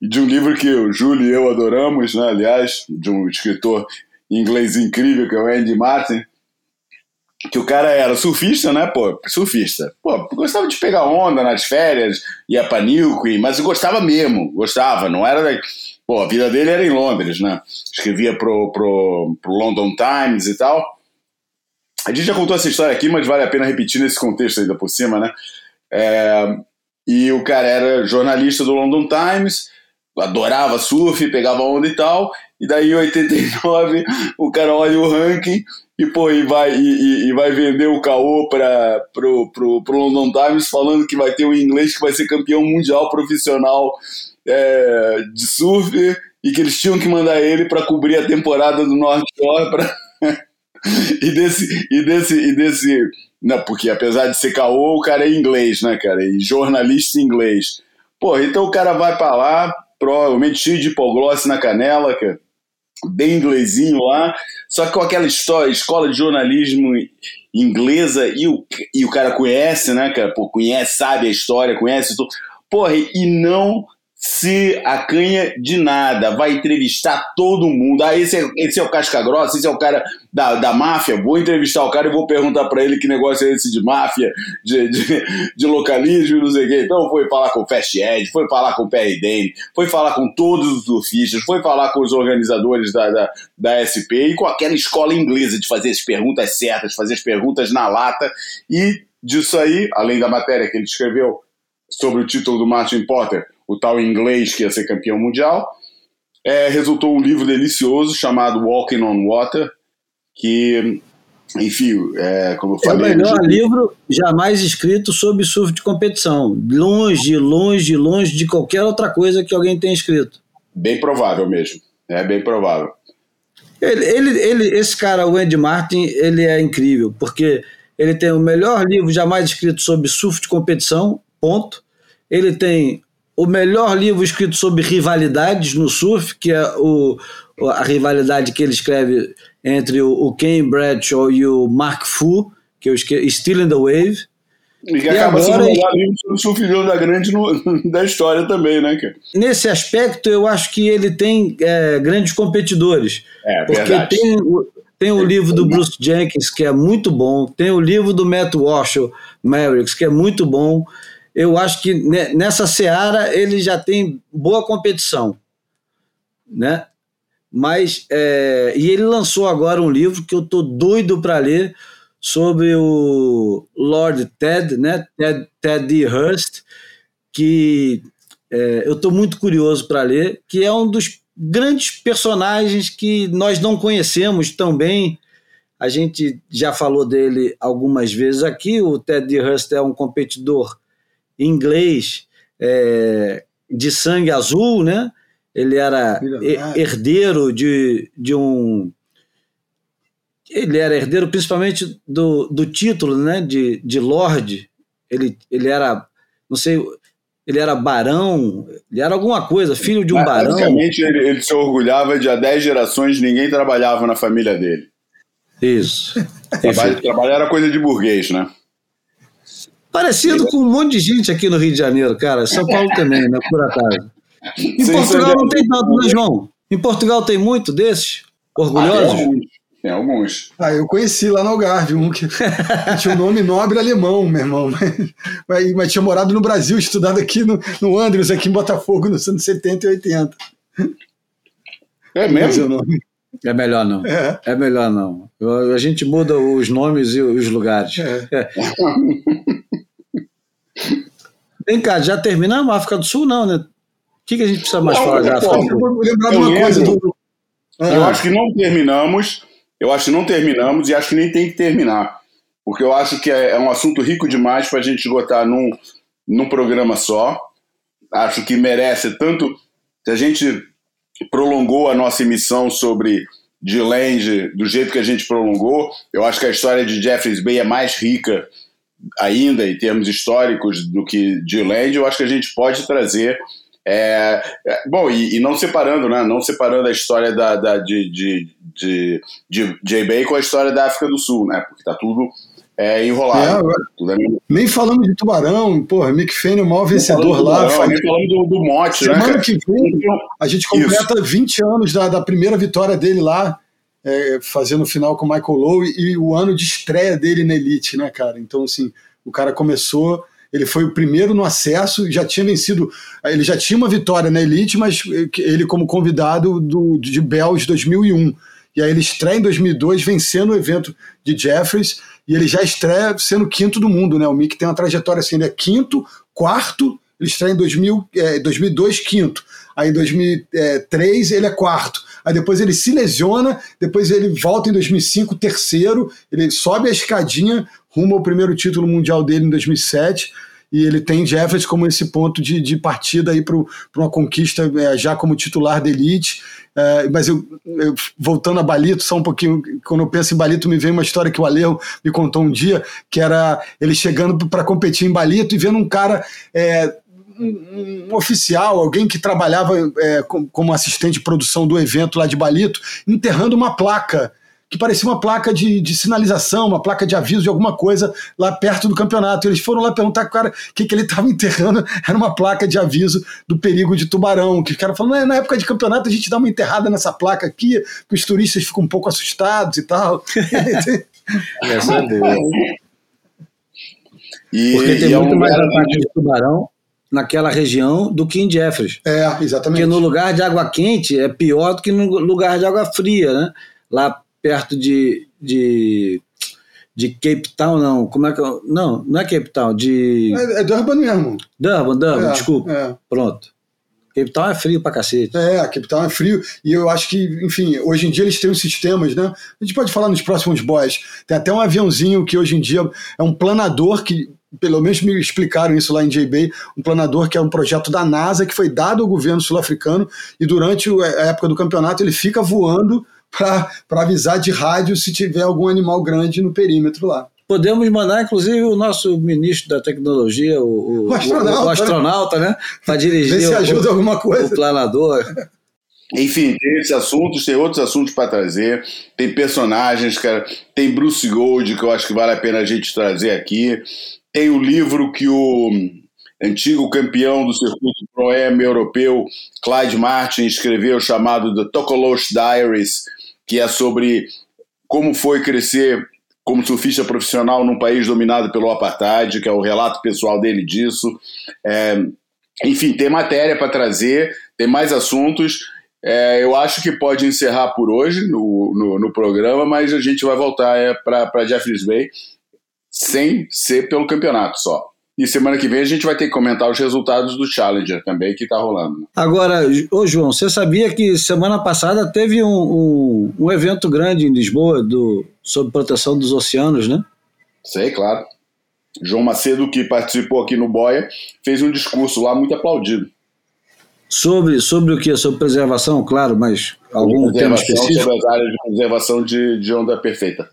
de um livro que o Júlio e eu adoramos, né? aliás, de um escritor inglês incrível que é o Andy Martin, que o cara era surfista, né, pô, surfista. Pô, gostava de pegar onda nas férias, ia pra Newquay, mas gostava mesmo, gostava, não era Pô, a vida dele era em Londres, né? Escrevia pro, pro, pro London Times e tal. A gente já contou essa história aqui, mas vale a pena repetir nesse contexto ainda por cima, né? É, e o cara era jornalista do London Times, adorava surf, pegava onda e tal. E daí em 89 o cara olha o ranking e, pô, e vai, e, e vai vender o caô para pro, pro, pro London Times falando que vai ter um inglês que vai ser campeão mundial profissional é, de surf e que eles tinham que mandar ele para cobrir a temporada do North Shore pra... e desse e desse e desse não, porque apesar de ser caô, o cara é inglês, né, cara? E jornalista inglês. Pô, então o cara vai para lá, provavelmente cheio de hipoglosse na canela, cara, bem inglesinho lá, só que com aquela história, escola de jornalismo inglesa e o, e o cara conhece, né, cara? Pô, conhece, sabe a história, conhece tudo. Porra, e não se acanha de nada, vai entrevistar todo mundo. Ah, esse é, esse é o casca grossa, esse é o cara da, da máfia. Vou entrevistar o cara e vou perguntar para ele que negócio é esse de máfia, de, de, de localismo, não sei o quê. Então foi falar com o Fast Ed, foi falar com o Perry Dane, foi falar com todos os surfistas, foi falar com os organizadores da, da, da SP e com aquela escola inglesa de fazer as perguntas certas, fazer as perguntas na lata. E disso aí, além da matéria que ele escreveu sobre o título do Martin Potter, o tal inglês que ia ser campeão mundial. É, resultou um livro delicioso chamado Walking on Water, que, enfim, é, como eu falei. É o melhor livro jamais escrito sobre surf de competição. Longe, longe, longe de qualquer outra coisa que alguém tenha escrito. Bem provável mesmo. É bem provável. Ele, ele, ele, esse cara, o Andy Martin, ele é incrível, porque ele tem o melhor livro jamais escrito sobre surf de competição, ponto. Ele tem o melhor livro escrito sobre rivalidades no surf, que é o, a rivalidade que ele escreve entre o, o Ken Bradshaw e o Mark Fu, que é o Still in the Wave. E que e acaba sendo o melhor livro sobre da grande no, da história também, né, cara? Nesse aspecto, eu acho que ele tem é, grandes competidores. É, porque verdade. tem, tem o livro do Bruce Jenkins, que é muito bom, tem o livro do Matt Walsh, Mavericks, que é muito bom eu acho que nessa seara ele já tem boa competição, né? Mas é, e ele lançou agora um livro que eu tô doido para ler sobre o Lord Ted, né? Ted, Ted. Hurst, que é, eu estou muito curioso para ler, que é um dos grandes personagens que nós não conhecemos tão bem. A gente já falou dele algumas vezes aqui. O Ted. Hurst é um competidor inglês é, de sangue azul, né? Ele era herdeiro de, de um. Ele era herdeiro principalmente do, do título né, de, de Lorde. Ele, ele era, não sei, ele era barão, ele era alguma coisa, filho de um Mas, barão. Basicamente, ele, ele se orgulhava de há 10 gerações ninguém trabalhava na família dele. Isso. Trabalho, trabalho era coisa de burguês, né? Parecido com um monte de gente aqui no Rio de Janeiro, cara. São Paulo também, né? Por acaso. Em Sim, Portugal não tem tanto, né, João? Em Portugal tem muito desses? Orgulhosos? Ah, tem, alguns. tem alguns. Ah, eu conheci lá no Algarve um que tinha um nome nobre alemão, meu irmão. Mas, mas, tinha morado no Brasil, estudado aqui no, no Andrews, aqui em Botafogo, nos anos 70 e 80. É mesmo? É melhor não. É, é melhor não. A gente muda os nomes e os lugares. É. É. Vem cá, já terminamos a África do Sul, não, né? O que, que a gente precisa mais não, falar da África? Eu vou lembrar de uma coisa do. Eu acho que não terminamos, eu acho que não terminamos e acho que nem tem que terminar. Porque eu acho que é, é um assunto rico demais para a gente esgotar num, num programa só. Acho que merece tanto. Se a gente prolongou a nossa emissão sobre G-Land do jeito que a gente prolongou, eu acho que a história de Jeffreys Bay é mais rica ainda em termos históricos do que de Land, eu acho que a gente pode trazer. É, é, bom, e, e, não separando, né? Não separando a história da, da de, de, de, de J-Bay com a história da África do Sul, né? Porque tá tudo é, enrolado. É, tudo é nem falamos de Tubarão, porra, Mick Fanning, o maior vencedor lá. Tubarão, nem falamos do, do Monte, Semana né? Semana que vem, a gente completa Isso. 20 anos da, da primeira vitória dele lá é, fazendo final com o Michael Lowe e o ano de estreia dele na Elite, né, cara? Então, assim, o cara começou, ele foi o primeiro no acesso, já tinha vencido, ele já tinha uma vitória na Elite, mas ele como convidado do, de Bells 2001. E aí ele estreia em 2002 vencendo o evento de Jeffries e ele já estreia sendo quinto do mundo, né? O Mick tem uma trajetória assim, ele é quinto, quarto, ele estreia em 2000, é, 2002, quinto. Aí em 2003 ele é quarto. Aí depois ele se lesiona, depois ele volta em 2005, terceiro, ele sobe a escadinha rumo ao primeiro título mundial dele em 2007 e ele tem Jeffers como esse ponto de, de partida aí para uma conquista é, já como titular da elite. É, mas eu, eu, voltando a Balito, só um pouquinho, quando eu penso em Balito, me vem uma história que o Alejo me contou um dia, que era ele chegando para competir em Balito e vendo um cara. É, um, um, oficial, alguém que trabalhava é, como assistente de produção do evento lá de Balito, enterrando uma placa que parecia uma placa de, de sinalização, uma placa de aviso de alguma coisa lá perto do campeonato. Eles foram lá perguntar o cara o que, que ele estava enterrando. Era uma placa de aviso do perigo de tubarão. Que o cara falou: na época de campeonato a gente dá uma enterrada nessa placa aqui, que os turistas ficam um pouco assustados e tal. Essa é boa. E, Porque tem muito mais ataque de tubarão naquela região do que em Jeffers. É, exatamente. Porque no lugar de água quente é pior do que no lugar de água fria, né? Lá perto de, de, de Cape Town, não. Como é que eu, Não, não é Cape Town, de. É, é Durban mesmo. Durban, Durban, é, desculpa. É. Pronto. Cape Town é frio pra cacete. É, Cape Town é frio. E eu acho que, enfim, hoje em dia eles têm os sistemas, né? A gente pode falar nos próximos boys. Tem até um aviãozinho que hoje em dia é um planador que. Pelo menos me explicaram isso lá em J-Bay, um planador que é um projeto da NASA que foi dado ao governo sul-africano e durante a época do campeonato ele fica voando para avisar de rádio se tiver algum animal grande no perímetro lá. Podemos mandar, inclusive, o nosso ministro da tecnologia, o, o, o astronauta, o, o astronauta né? Para dirigir se ajuda alguma coisa. o planador. Enfim, tem esses assuntos, tem outros assuntos para trazer, tem personagens, cara, tem Bruce Gold, que eu acho que vale a pena a gente trazer aqui, tem o livro que o antigo campeão do circuito Pro-Am europeu, Clyde Martin, escreveu, chamado The Tokolosh Diaries, que é sobre como foi crescer como surfista profissional num país dominado pelo apartheid, que é o relato pessoal dele disso. É, enfim, tem matéria para trazer, tem mais assuntos. É, eu acho que pode encerrar por hoje no, no, no programa, mas a gente vai voltar é, para Jeffreys Bay sem ser pelo campeonato só. E semana que vem a gente vai ter que comentar os resultados do Challenger também, que está rolando. Agora, ô João, você sabia que semana passada teve um, um, um evento grande em Lisboa do, sobre proteção dos oceanos, né? Sei, claro. João Macedo, que participou aqui no Boia, fez um discurso lá muito aplaudido. Sobre, sobre o que? Sobre preservação, claro, mas algum tema específico? Sobre as áreas de preservação de, de onda perfeita.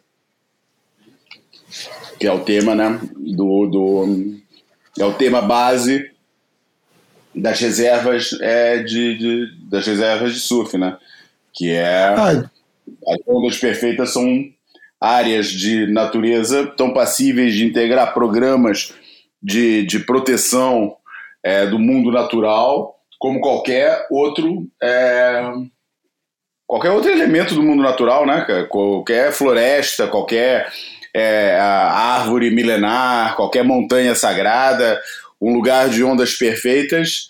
Que é o tema, né, do, do é o tema base das reservas é, de, de, das reservas de surf, né? Que é as ondas perfeitas são áreas de natureza tão passíveis de integrar programas de, de proteção é, do mundo natural como qualquer outro é, qualquer outro elemento do mundo natural, né? Qualquer floresta, qualquer é, árvore milenar, qualquer montanha sagrada, um lugar de ondas perfeitas,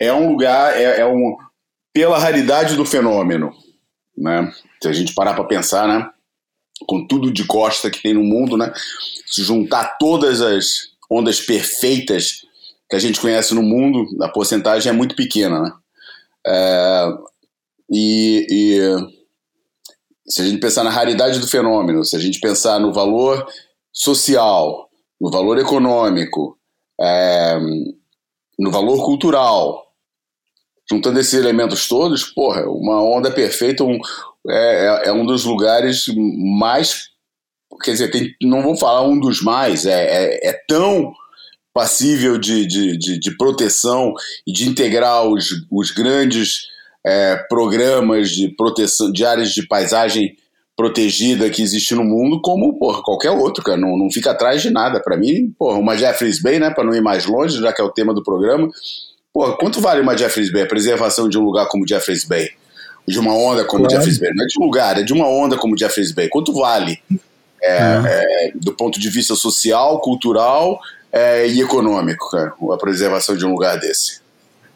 é um lugar, é, é um. pela raridade do fenômeno. Né? Se a gente parar para pensar, né? com tudo de costa que tem no mundo, né? se juntar todas as ondas perfeitas que a gente conhece no mundo, a porcentagem é muito pequena. Né? É, e, e se a gente pensar na raridade do fenômeno, se a gente pensar no valor social, no valor econômico, é, no valor cultural, juntando esses elementos todos, porra, uma onda perfeita um, é, é, é um dos lugares mais. Quer dizer, tem, não vou falar um dos mais, é, é, é tão passível de, de, de, de, proteção e de integrar os, os grandes é, programas de proteção de áreas de paisagem protegida que existe no mundo, como porra, qualquer outro, cara. Não, não fica atrás de nada. Para mim, porra, uma Jeffreys Bay, né, para não ir mais longe, já que é o tema do programa. Porra, quanto vale uma Jeffreys Bay? A preservação de um lugar como Jeffreys Bay? De uma onda como claro. Jeffreys Bay? Não é de um lugar, é de uma onda como Jeffreys Bay. Quanto vale? É, é. do ponto de vista social, cultural é, e econômico, cara, a preservação de um lugar desse.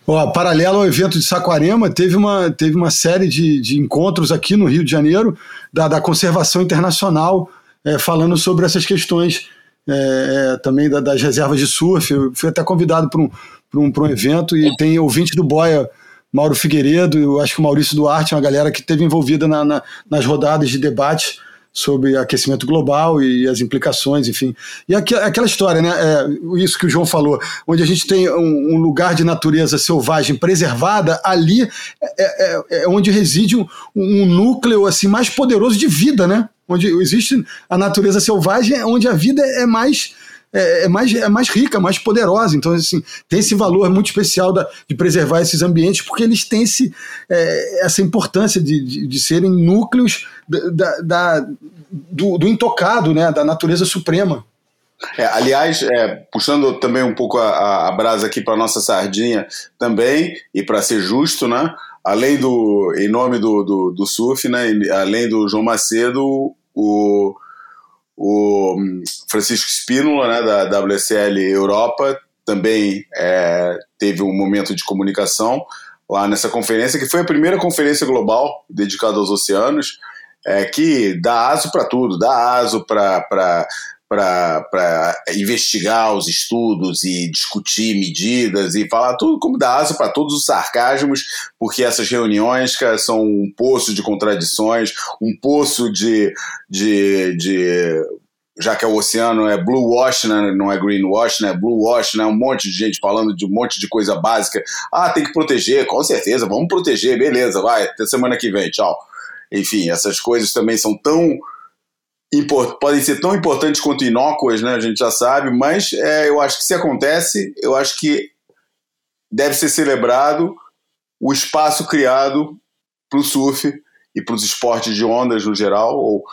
Ó, paralelo ao evento de Saquarema, teve uma, teve uma série de, de encontros aqui no Rio de Janeiro da, da conservação internacional, é, falando sobre essas questões é, é, também da, das reservas de surf. Eu fui até convidado por um, para um, um evento e tem ouvinte do Boia, Mauro Figueiredo, eu acho que o Maurício Duarte, uma galera que esteve envolvida na, na, nas rodadas de debate sobre aquecimento global e as implicações, enfim. E aquela história, né? É, isso que o João falou, onde a gente tem um, lugar de natureza selvagem preservada, ali é, é, é, é onde reside um, um, núcleo assim mais poderoso de vida, né? Onde existe a natureza selvagem, onde a vida é mais é, é, mais, é mais rica, mais poderosa. Então, assim, tem esse valor muito especial da, de preservar esses ambientes, porque eles têm esse, é, essa importância de, de, de, serem núcleos da, da do, do, intocado, né, da natureza suprema. É, aliás, é, puxando também um pouco a, a brasa aqui para nossa sardinha também, e para ser justo, né? Além do, em nome do, do, do né? Além do João Macedo, o o hum, Francisco Spínola, né, da WSL Europa, também é, teve um momento de comunicação lá nessa conferência, que foi a primeira conferência global dedicada aos oceanos, é, que dá aso para tudo, dá aso para para investigar os estudos e discutir medidas e falar tudo como dá asa para todos os sarcasmos, porque essas reuniões cara, são um poço de contradições, um poço de, de, de já que é o oceano é blue wash, né? não é green wash, né? blue wash, né? um monte de gente falando de um monte de coisa básica. Ah, tem que proteger, com certeza, vamos proteger, beleza, vai, até semana que vem, tchau. Enfim, essas coisas também são tão podem ser tão importantes quanto inócuas, né? A gente já sabe, mas é, eu acho que se acontece, eu acho que deve ser celebrado o espaço criado para o surf e para os esportes de ondas no geral, ou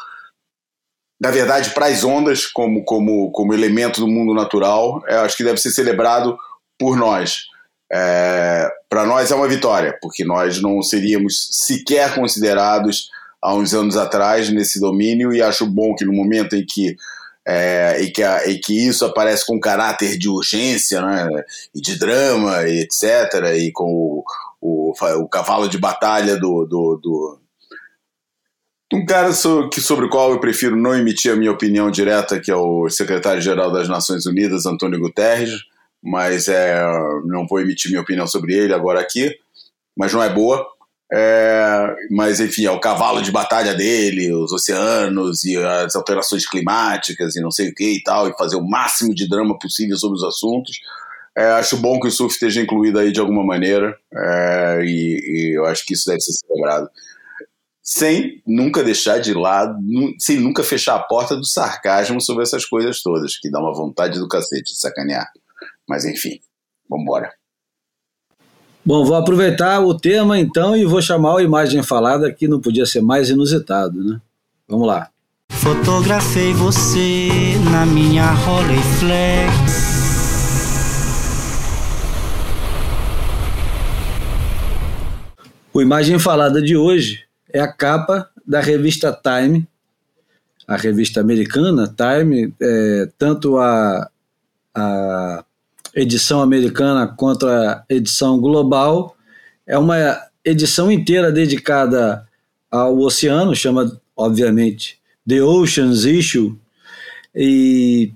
na verdade para as ondas como, como, como elemento do mundo natural, eu acho que deve ser celebrado por nós. É, para nós é uma vitória, porque nós não seríamos sequer considerados há uns anos atrás nesse domínio e acho bom que no momento em que é, e, que a, e que isso aparece com caráter de urgência né, e de drama e etc e com o, o, o cavalo de batalha do, do, do um cara sobre, sobre o qual eu prefiro não emitir a minha opinião direta, que é o secretário-geral das Nações Unidas, Antônio Guterres, mas é, não vou emitir minha opinião sobre ele agora aqui, mas não é boa. É, mas enfim, é o cavalo de batalha dele, os oceanos e as alterações climáticas e não sei o que e tal, e fazer o máximo de drama possível sobre os assuntos. É, acho bom que o surf esteja incluído aí de alguma maneira é, e, e, eu acho que isso deve ser celebrado. Sem nunca deixar de lado, sem nunca fechar a porta do sarcasmo sobre essas coisas todas, que dá uma vontade do cacete de sacanear. Mas enfim, vamos embora. Bom, vou aproveitar o tema então e vou chamar a imagem falada que não podia ser mais inusitado, né? Vamos lá. Fotografei você na minha Rolleiflex. O imagem falada de hoje é a capa da revista Time, a revista americana Time, é, tanto a, a edição americana contra a edição global. É uma edição inteira dedicada ao oceano, chama, obviamente, The Oceans Issue, e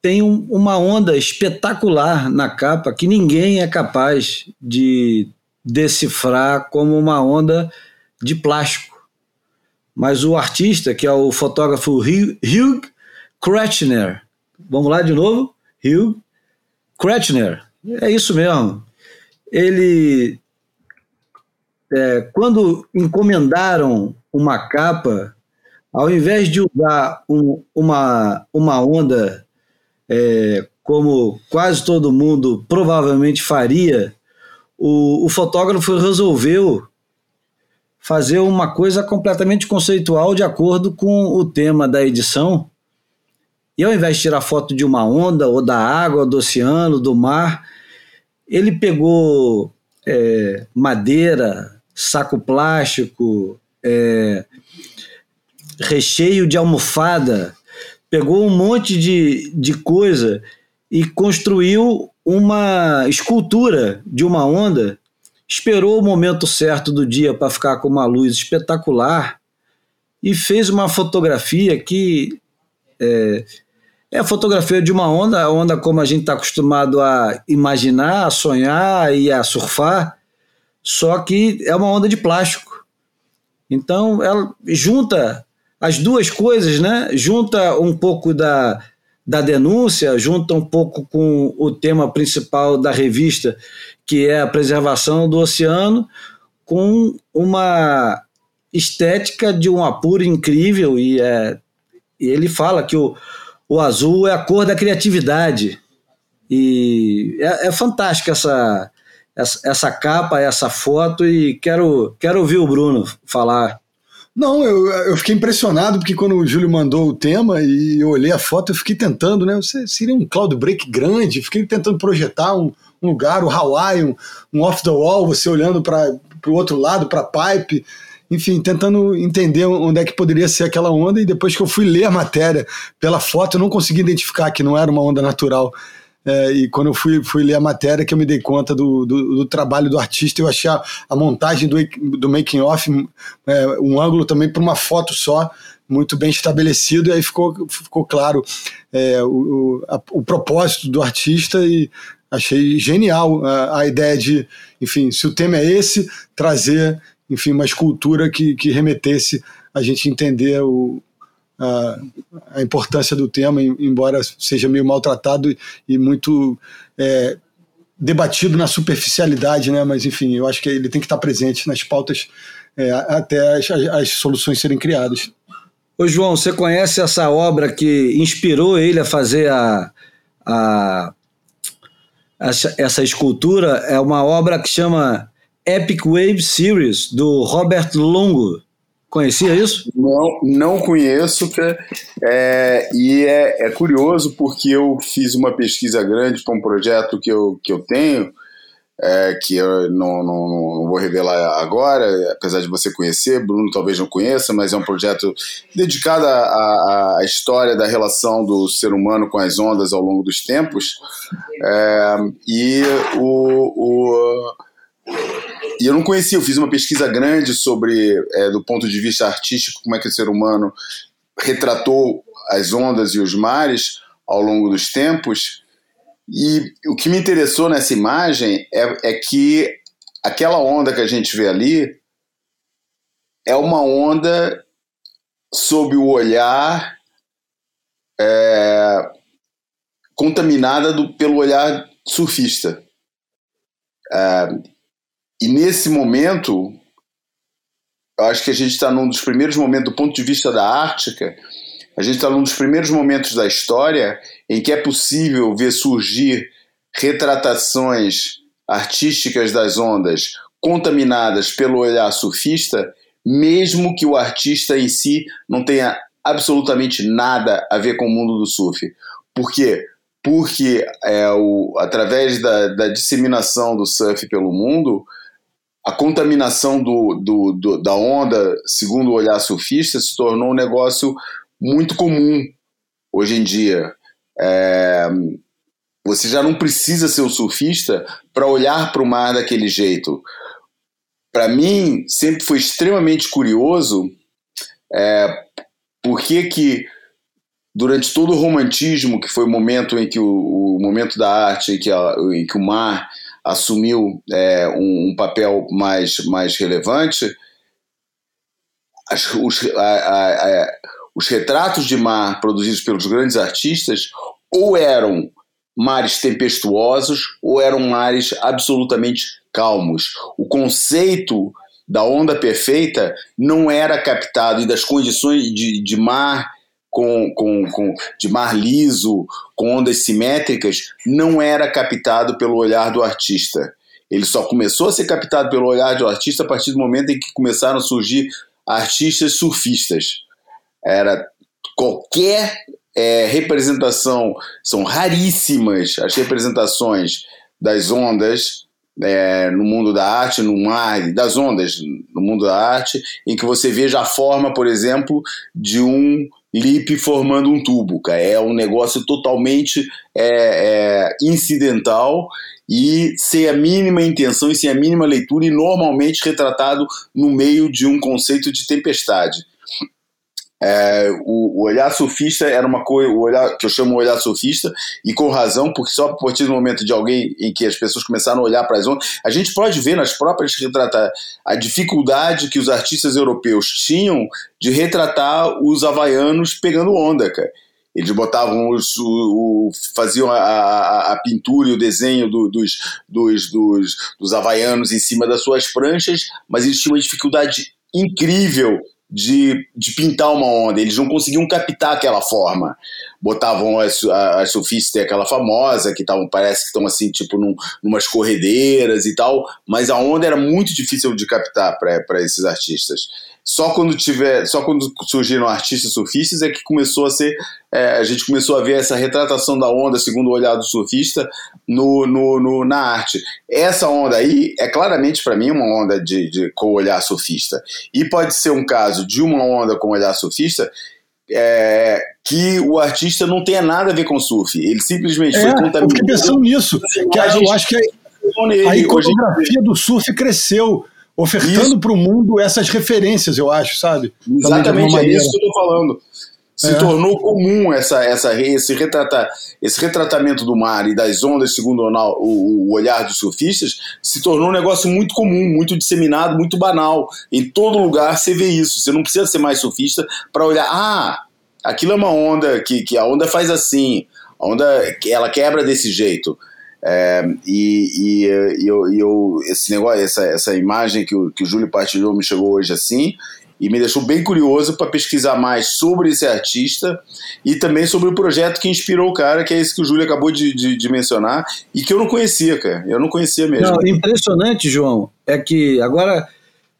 tem um, uma onda espetacular na capa que ninguém é capaz de decifrar como uma onda de plástico. Mas o artista, que é o fotógrafo Hugh Kretschner, vamos lá de novo? Hugh Kretschner, é isso mesmo. Ele, é, quando encomendaram uma capa, ao invés de usar um, uma, uma onda é, como quase todo mundo provavelmente faria, o, o fotógrafo resolveu fazer uma coisa completamente conceitual de acordo com o tema da edição e ao invés de tirar foto de uma onda, ou da água, do oceano, do mar, ele pegou é, madeira, saco plástico, é, recheio de almofada, pegou um monte de, de coisa e construiu uma escultura de uma onda, esperou o momento certo do dia para ficar com uma luz espetacular e fez uma fotografia que é, É a fotografia de uma onda, a onda como a gente está acostumado a imaginar, a sonhar e a surfar, só que é uma onda de plástico. Então ela junta as duas coisas, né? Junta um pouco da, da denúncia, junta um pouco com o tema principal da revista, que é a preservação do oceano, com uma estética de um apuro incrível e, é, ele fala que o, o azul é a cor da criatividade. E é, é fantástica essa, essa, essa capa, essa foto e quero, quero ouvir o Bruno falar. Não, eu, eu fiquei impressionado porque quando o Júlio mandou o tema e eu olhei a foto, eu fiquei tentando, né? Seria um cloud break grande, fiquei tentando projetar um, um lugar, o Hawaii, um, um off the wall, você olhando para o outro lado, para pipe, enfim, tentando entender onde é que poderia ser aquela onda. E depois que eu fui ler a matéria pela foto, eu não consegui identificar que não era uma onda natural. É, e quando eu fui, fui ler a matéria que eu me dei conta do, do, do trabalho do artista, eu achei a, a montagem do, do making off é, um ângulo também para uma foto só muito bem estabelecido e aí ficou, ficou claro é, o, a, o propósito do artista e achei genial a, a, ideia de, enfim, se o tema é esse, trazer, enfim, uma escultura que, que remetesse a gente entender o, a, a importância do tema, embora seja meio maltratado e muito é, debatido na superficialidade, né? Mas enfim, eu acho que ele tem que estar presente nas pautas é, até as, as, soluções serem criadas. Ô João, você conhece essa obra que inspirou ele a fazer a, a essa, essa escultura? É uma obra que chama Epic Wave Series do Robert Longo. Conhecia isso? Não, não conheço, é, e é, é, curioso porque eu fiz uma pesquisa grande para um projeto que eu, que eu tenho, é, que eu não, não, não, vou revelar agora, apesar de você conhecer, Bruno talvez não conheça, mas é um projeto dedicado à, à história da relação do ser humano com as ondas ao longo dos tempos. É, e o, o e eu não conhecia, eu fiz uma pesquisa grande sobre, é, do ponto de vista artístico, como é que o ser humano retratou as ondas e os mares ao longo dos tempos. E o que me interessou nessa imagem é, é que aquela onda que a gente vê ali é uma onda sob o olhar é, contaminada do, pelo olhar surfista. É, e nesse momento, eu acho que a gente está num dos primeiros momentos, do ponto de vista da Ártica, a gente está num dos primeiros momentos da história em que é possível ver surgir retratações artísticas das ondas contaminadas pelo olhar surfista, mesmo que o artista em si não tenha absolutamente nada a ver com o mundo do surf. Por quê? Porque é, o, através da, da disseminação do surf pelo mundo, a contaminação do, do, do, da onda, segundo o olhar surfista, se tornou um negócio muito comum hoje em dia. É, você já não precisa ser um surfista para olhar para o mar daquele jeito. Para mim, sempre foi extremamente curioso é, por que, durante todo o romantismo, que foi o momento em que o, o momento da arte, em que, a, em que o mar assumiu é, um, um, papel mais, mais relevante, as, os, a, a, a, os retratos de mar produzidos pelos grandes artistas ou eram mares tempestuosos ou eram mares absolutamente calmos. O conceito da onda perfeita não era captado e das condições de, de mar com, com, com, de mar liso, com ondas simétricas, não era captado pelo olhar do artista. Ele só começou a ser captado pelo olhar do artista a partir do momento em que começaram a surgir artistas surfistas. Era qualquer é, representação, são raríssimas as representações das ondas é, no mundo da arte, no mar, das ondas no mundo da arte, em que você veja a forma, por exemplo, de um lip formando um tubo, cara. É um negócio totalmente é, é, incidental e sem a mínima intenção e sem a mínima leitura e normalmente retratado no meio de um conceito de tempestade. É, o, o, olhar surfista era uma coisa, o olhar que eu chamo olhar surfista, e com razão, porque só a partir do momento de alguém em que as pessoas começaram a olhar para as ondas, a gente pode ver nas próprias retratar a dificuldade que os artistas europeus tinham de retratar os havaianos pegando onda, cara. Eles botavam os, o, o faziam a, a, a, pintura e o desenho do, dos, dos, dos, dos havaianos em cima das suas pranchas, mas eles tinham uma dificuldade incrível de, de pintar uma onda, eles não conseguiam captar aquela forma. Botavam as, as surfistas, aquela famosa, que tavam, parece que estão assim, tipo, num, numas corredeiras e tal, mas a onda era muito difícil de captar para esses artistas. Só quando tiver, só quando surgiram artistas surfistas é que começou a ser, é, a gente começou a ver essa retratação da onda segundo o olhar do surfista no, no, no na arte. Essa onda aí é claramente para mim uma onda de, de, com o olhar surfista e pode ser um caso de uma onda com o olhar surfista é, que o artista não tenha nada a ver com surf. Ele simplesmente é, foi contaminado. Eu fiquei pensando nisso. Que eu acho que a, a iconografia do surf cresceu ofertando para o mundo essas referências, eu acho, sabe? Exatamente, é isso que eu estou falando. Se é. tornou comum essa, essa, esse, retratar, esse retratamento do mar e das ondas, segundo o, o, olhar dos surfistas, se tornou um negócio muito comum, muito disseminado, muito banal. Em todo lugar você vê isso. Você não precisa ser mais surfista para olhar, ah, aquilo é uma onda, que, que a onda faz assim, a onda ela quebra desse jeito. É, e, e, e, eu, eu, esse negócio, essa, essa imagem que o, que o Júlio partilhou me chegou hoje assim e me deixou bem curioso para pesquisar mais sobre esse artista e também sobre o projeto que inspirou o cara, que é esse que o Júlio acabou de, de, de mencionar e que eu não conhecia, cara. Eu não conhecia mesmo. Não, impressionante, João, é que agora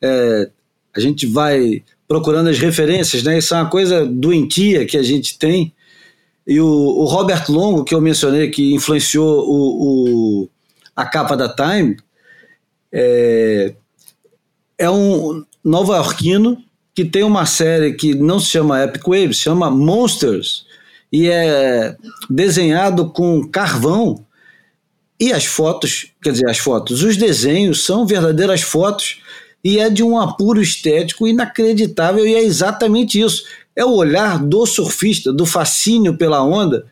é, a gente vai procurando as referências, né? Isso é uma coisa doentia que a gente tem e o, o, Robert Longo, que eu mencionei, que influenciou o, o a capa da Time, é, é um nova-iorquino que tem uma série que não se chama Epic Waves, se chama Monsters, e é desenhado com carvão. E as fotos, quer dizer, as fotos, os desenhos são verdadeiras fotos e é de um apuro estético inacreditável, e é exatamente isso é o olhar do surfista, do fascínio pela onda,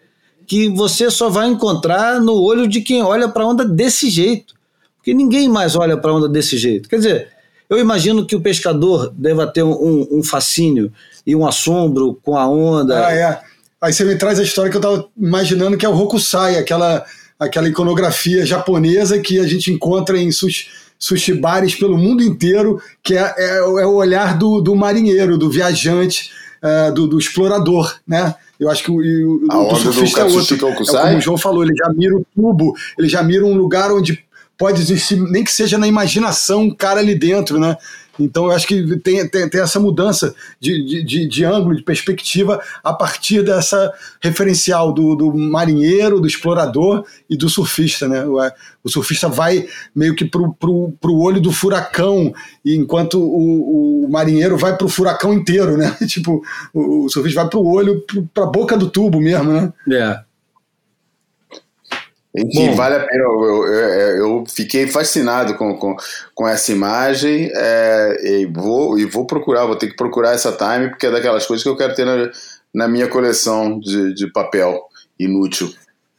que você só vai encontrar no olho de quem olha para a onda desse jeito. Porque ninguém mais olha para a onda desse jeito. Quer dizer, eu imagino que o pescador deva ter um, um fascínio e um assombro com a onda. Ah, é. Aí você me traz a história que eu estava imaginando, que é o Hokusai, aquela, aquela iconografia japonesa que a gente encontra em sushi, sushi bares pelo mundo inteiro, que é, é, é o olhar do, do marinheiro, do viajante, uh, do, do, explorador, né? Eu acho que o, o, a o surfista do é outro. É, como o João falou, ele já mira o tubo, ele já mira um lugar onde pode existir, nem que seja na imaginação, um cara ali dentro, né? Então eu acho que tem, tem, tem essa mudança de, de, de, ângulo, de perspectiva, a partir dessa referencial do, do marinheiro, do explorador e do surfista. Né? O, o surfista vai meio que para o olho do furacão, enquanto o, o marinheiro vai para o furacão inteiro. Né? tipo, o, o surfista vai para o olho, para a boca do tubo mesmo. Né? É. Enfim, Bom, vale a pena. Eu, eu, eu, fiquei fascinado com, com, com essa imagem é, e, vou, e vou procurar, vou ter que procurar essa time, porque é daquelas coisas que eu quero ter na, na minha coleção de, de papel inútil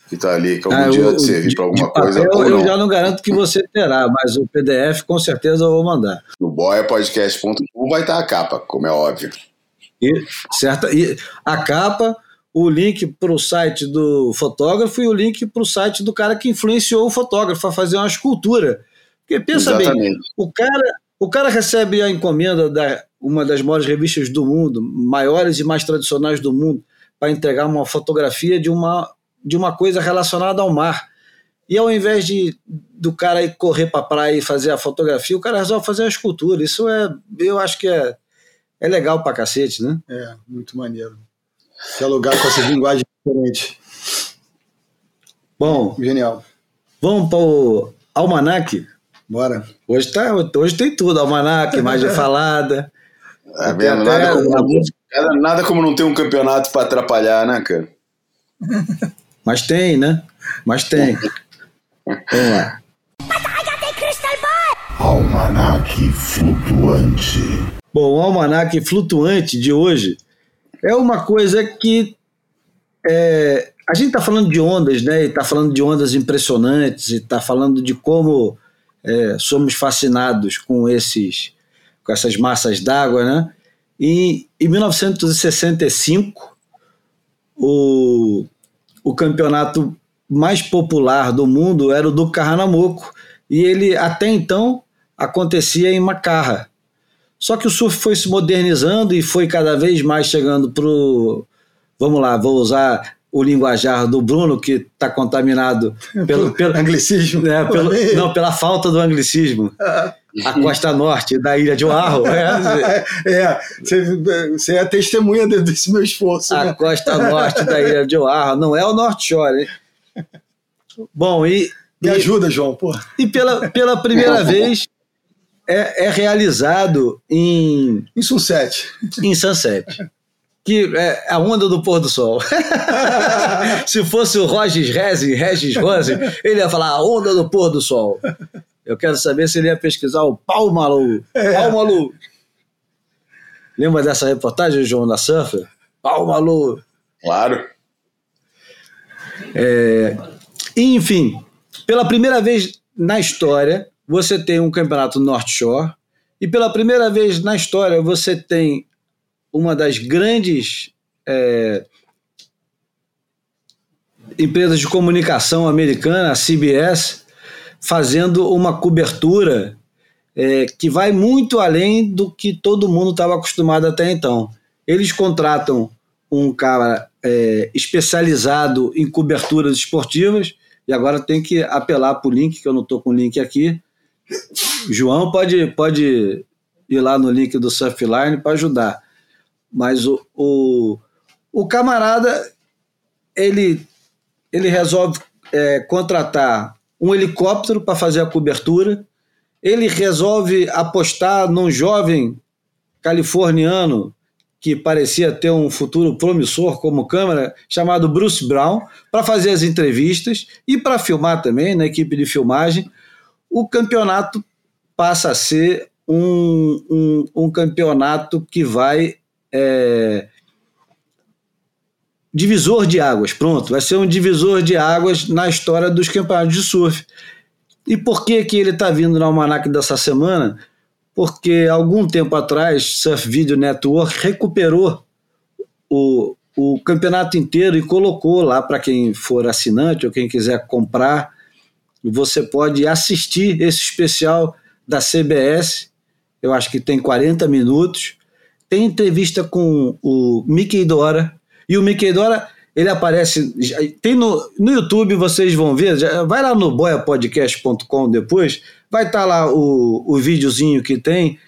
que está ali, que algum ah, dia servir para alguma coisa. Papel, eu já não garanto que você terá, mas o PDF com certeza eu vou mandar. No boiapodcast.com vai estar a capa, como é óbvio. E, certa, e a capa o link para o site do fotógrafo e o link para o site do cara que influenciou o fotógrafo a fazer uma escultura. Porque pensa Exatamente. bem, o cara, o cara recebe a encomenda da uma das maiores revistas do mundo, maiores e mais tradicionais do mundo, para entregar uma fotografia de uma, de uma coisa relacionada ao mar. E ao invés de do cara ir correr para a praia e fazer a fotografia, o cara resolve fazer a escultura. Isso é, eu acho que é, é legal para cacete, né? É, muito maneiro. Dialogar com essas linguagens diferentes. Bom, genial. Vamos para o Almanac? Bora. Hoje, tá, hoje tem tudo: Almanac, imagem falada. É vendo? Nada, como, nada como não ter um campeonato para atrapalhar, né, cara? Mas tem, né? Mas tem. Vamos lá. Almanac flutuante. Bom, o almanac flutuante de hoje é uma coisa que é, a gente está falando de ondas, né? E está falando de ondas impressionantes, e está falando de como é, somos fascinados com esses, com essas massas d'água, né? E em 1965, o, o campeonato mais popular do mundo era o do Carranamoco, e ele até então acontecia em Macarra. Só que o surf foi se modernizando e foi cada vez mais chegando para o. Vamos lá, vou usar o linguajar do Bruno, que está contaminado pelo, pelo anglicismo. É, pelo, não, pela falta do anglicismo. A costa norte da ilha de Oahu. É, é você, é testemunha desse meu esforço. A né? costa norte da ilha de Oahu, não é o North Shore. Hein? Bom, e. Me e, ajuda, João, pô. E pela, pela primeira vez é, é realizado em. Em Sunset. Em Sunset que é a onda do pôr do sol. Se fosse o Regis Rezi, Regis Rose, ele ia falar a onda do pôr do sol. Eu quero saber se ele ia pesquisar o Palmalu. É. Palmalu. Lembra dessa reportagem, João da Surfer? Palmalu. Claro. É, enfim, pela primeira vez na história, você tem um campeonato North Shore, e pela primeira vez na história você tem uma das grandes é, empresas de comunicação americana, a CBS, fazendo uma cobertura é, que vai muito além do que todo mundo estava acostumado até então. Eles contratam um cara é, especializado em coberturas esportivas, e agora tem que apelar para o link, que eu não estou com o link aqui. João pode, pode ir lá no link do Surfline para ajudar. Mas o, o, o camarada, ele, ele resolve é, contratar um helicóptero para fazer a cobertura, ele resolve apostar num jovem californiano que parecia ter um futuro promissor como câmera, chamado Bruce Brown, para fazer as entrevistas e para filmar também, na equipe de filmagem. O campeonato passa a ser um, um, um campeonato que vai é, divisor de águas, pronto, vai ser um divisor de águas na história dos campeonatos de surf. E por que, que ele está vindo no almanac dessa semana? Porque algum tempo atrás, Surf Video Network recuperou o, o campeonato inteiro e colocou lá para quem for assinante ou quem quiser comprar. Você pode assistir esse especial da CBS. Eu acho que tem 40 minutos tem entrevista com o Mickey Dora, e o Mickey Dora, ele aparece, tem no, no YouTube, vocês vão ver, já, vai lá no boiapodcast.com depois, vai estar tá lá o, o videozinho que tem,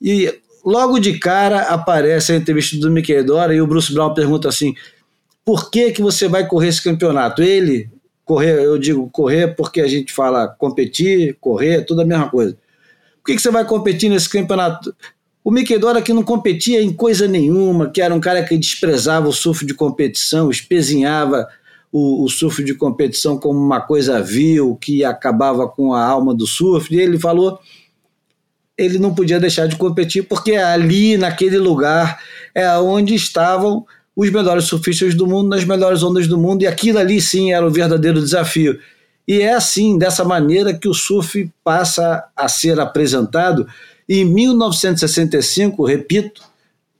e logo de cara aparece a entrevista do Mickey Dora, e o Bruce Brown pergunta assim, por que que você vai correr esse campeonato? Ele, correr, eu digo correr porque a gente fala competir, correr, tudo a mesma coisa. Por que, que você vai competir nesse campeonato? O Mickey Dora que não competia em coisa nenhuma, que era um cara que desprezava o surf de competição, espezinhava o, o surf de competição como uma coisa vil, que acabava com a alma do surf, e ele falou ele não podia deixar de competir porque ali, naquele lugar, é onde estavam os melhores surfistas do mundo, nas melhores ondas do mundo, e aquilo ali sim era o verdadeiro desafio. E é assim, dessa maneira, que o surf passa a ser apresentado em 1965, repito,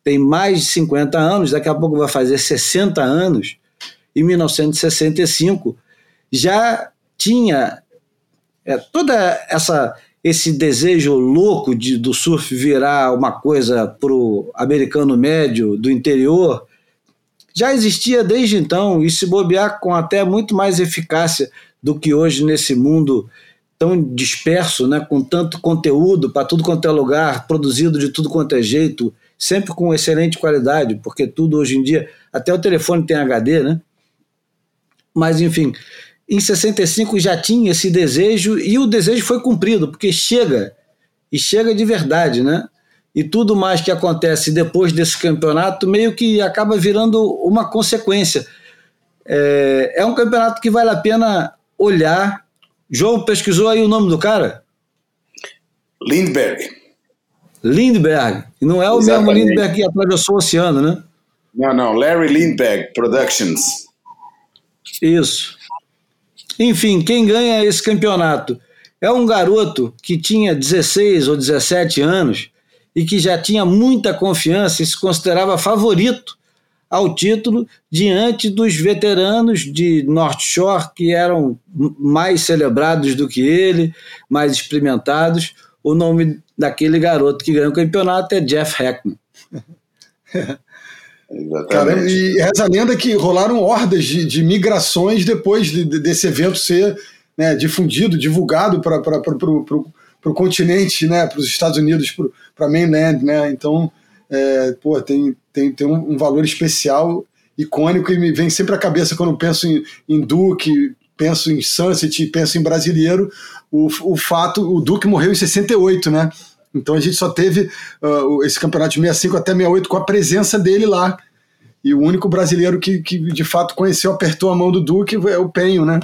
tem mais de 50 anos, daqui a pouco vai fazer 60 anos, em 1965, já tinha é, toda essa esse desejo louco de, do surf virar uma coisa para o americano médio do interior já existia desde então e se bobear com até muito mais eficácia do que hoje nesse mundo tão disperso, né, com tanto conteúdo para tudo quanto é lugar, produzido de tudo quanto é jeito, sempre com excelente qualidade, porque tudo hoje em dia, até o telefone tem HD, né? Mas enfim, em 65 já tinha esse desejo e o desejo foi cumprido, porque chega, e chega de verdade, né? E tudo mais que acontece depois desse campeonato meio que acaba virando uma consequência. É, é um campeonato que vale a pena olhar João pesquisou aí o nome do cara? Lindbergh. Lindbergh. Não é o Exatamente. mesmo Lindbergh que atravessou o oceano, né? Não, não, Larry Lindbergh Productions. Isso. Enfim, quem ganha esse campeonato é um garoto que tinha 16 ou 17 anos e que já tinha muita confiança e se considerava favorito ao título diante dos veteranos de North Shore que eram mais celebrados do que ele, mais experimentados. O nome daquele garoto que ganhou o campeonato é Jeff Heckman. Cara, e reza a lenda que rolaram hordas de, de migrações depois de, de, desse evento ser né, difundido, divulgado para o continente, né, para os Estados Unidos, para mainland. Né? Então, é, pô, tem, tem, tem um, valor especial, icônico, e me vem sempre à cabeça quando penso em, em Duke, penso em Sunset, penso em brasileiro, o, o fato, o Duke morreu em 68, né? Então a gente só teve uh, esse campeonato de 65 até 68 com a presença dele lá. E o único brasileiro que, que de fato conheceu, apertou a mão do Duque é o Penho, né?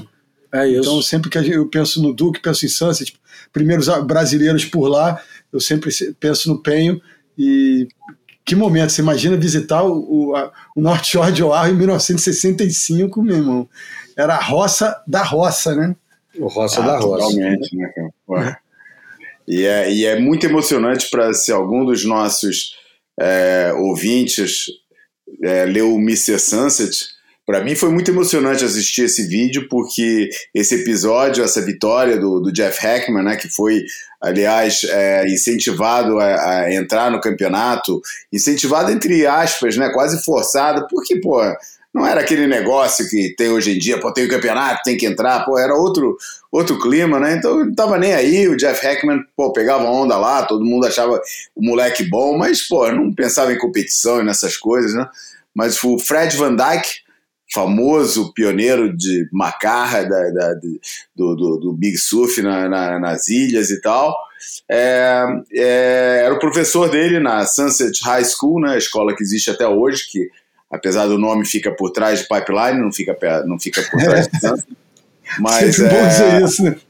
É isso. Então sempre que eu penso no Duque, penso em Sunset, primeiros brasileiros por lá, eu sempre penso no Penho. E que momento, você imagina visitar o, o, o North Shore de Oahu em 1965, meu irmão. Era a roça da roça, né? O roça ah, da roça. Totalmente, né, cara? E é, e é muito emocionante para se algum dos nossos é, ouvintes é, leu o Mr. Sunset. Para mim foi muito emocionante assistir esse vídeo, porque esse episódio, essa vitória do, do Jeff Hackman, né, que foi, aliás, é, incentivado a, a, entrar no campeonato, incentivado entre aspas, né, quase forçado, porque, pô, não era aquele negócio que tem hoje em dia, pô, tem o campeonato, tem que entrar, pô, era outro, outro clima, né? Então não tava nem aí, o Jeff Hackman, pô, pegava onda lá, todo mundo achava o moleque bom, mas, pô, não pensava em competição e nessas coisas, né? Mas o Fred Van Dyke, famoso pioneiro de macarra da, da do, do, do, Big Surf na, na, nas ilhas e tal, é, é, era o professor dele na Sunset High School, né, a escola que existe até hoje, que apesar do nome fica por trás de Pipeline, não fica, não fica por trás de Sunset. Mas, sempre é, bom dizer isso, né?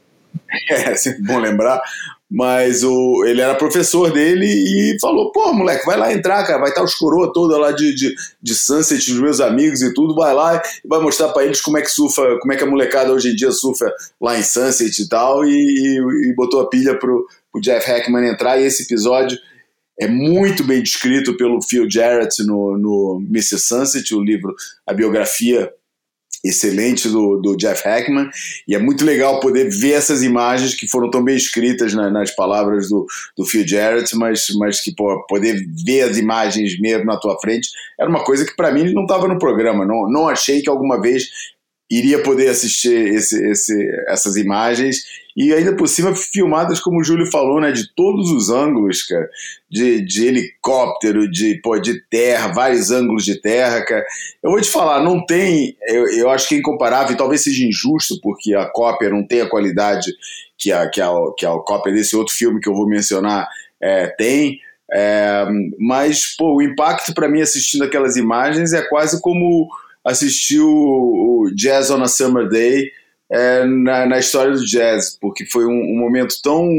É, sempre bom lembrar. Mas o, ele era professor dele e falou: pô, moleque, vai lá entrar, cara, vai estar os coroa toda lá de, de, de Sunset, dos meus amigos e tudo, vai lá e vai mostrar para eles como é que surfa, como é que a molecada hoje em dia surfa lá em Sunset e tal. E, e, e botou a pilha pro, pro Jeff Hackman entrar. E esse episódio é muito bem descrito pelo Phil Jarrett no, no Mr. Sunset, o livro, a biografia excelente do, do Jeff Hackman, e é muito legal poder ver essas imagens que foram tão bem escritas na, nas palavras do, do Phil Jarrett, mas, mas que pô, poder ver as imagens mesmo na tua frente era uma coisa que para mim não estava no programa, não, não achei que alguma vez iria poder assistir esse, esse, essas imagens. E ainda por cima filmadas, como o Júlio falou, né, de todos os ângulos, cara, de, de helicóptero, de, pô, de terra, vários ângulos de terra, cara. Eu vou te falar, não tem, eu, eu acho que é incomparável, e talvez seja injusto, porque a cópia não tem a qualidade que a, que a, que a cópia desse outro filme que eu vou mencionar é, tem, é, mas, pô, o impacto para mim assistindo aquelas imagens é quase como assistir o, o Jazz on a Summer Day é, na, na, história do jazz, porque foi um, um, momento tão,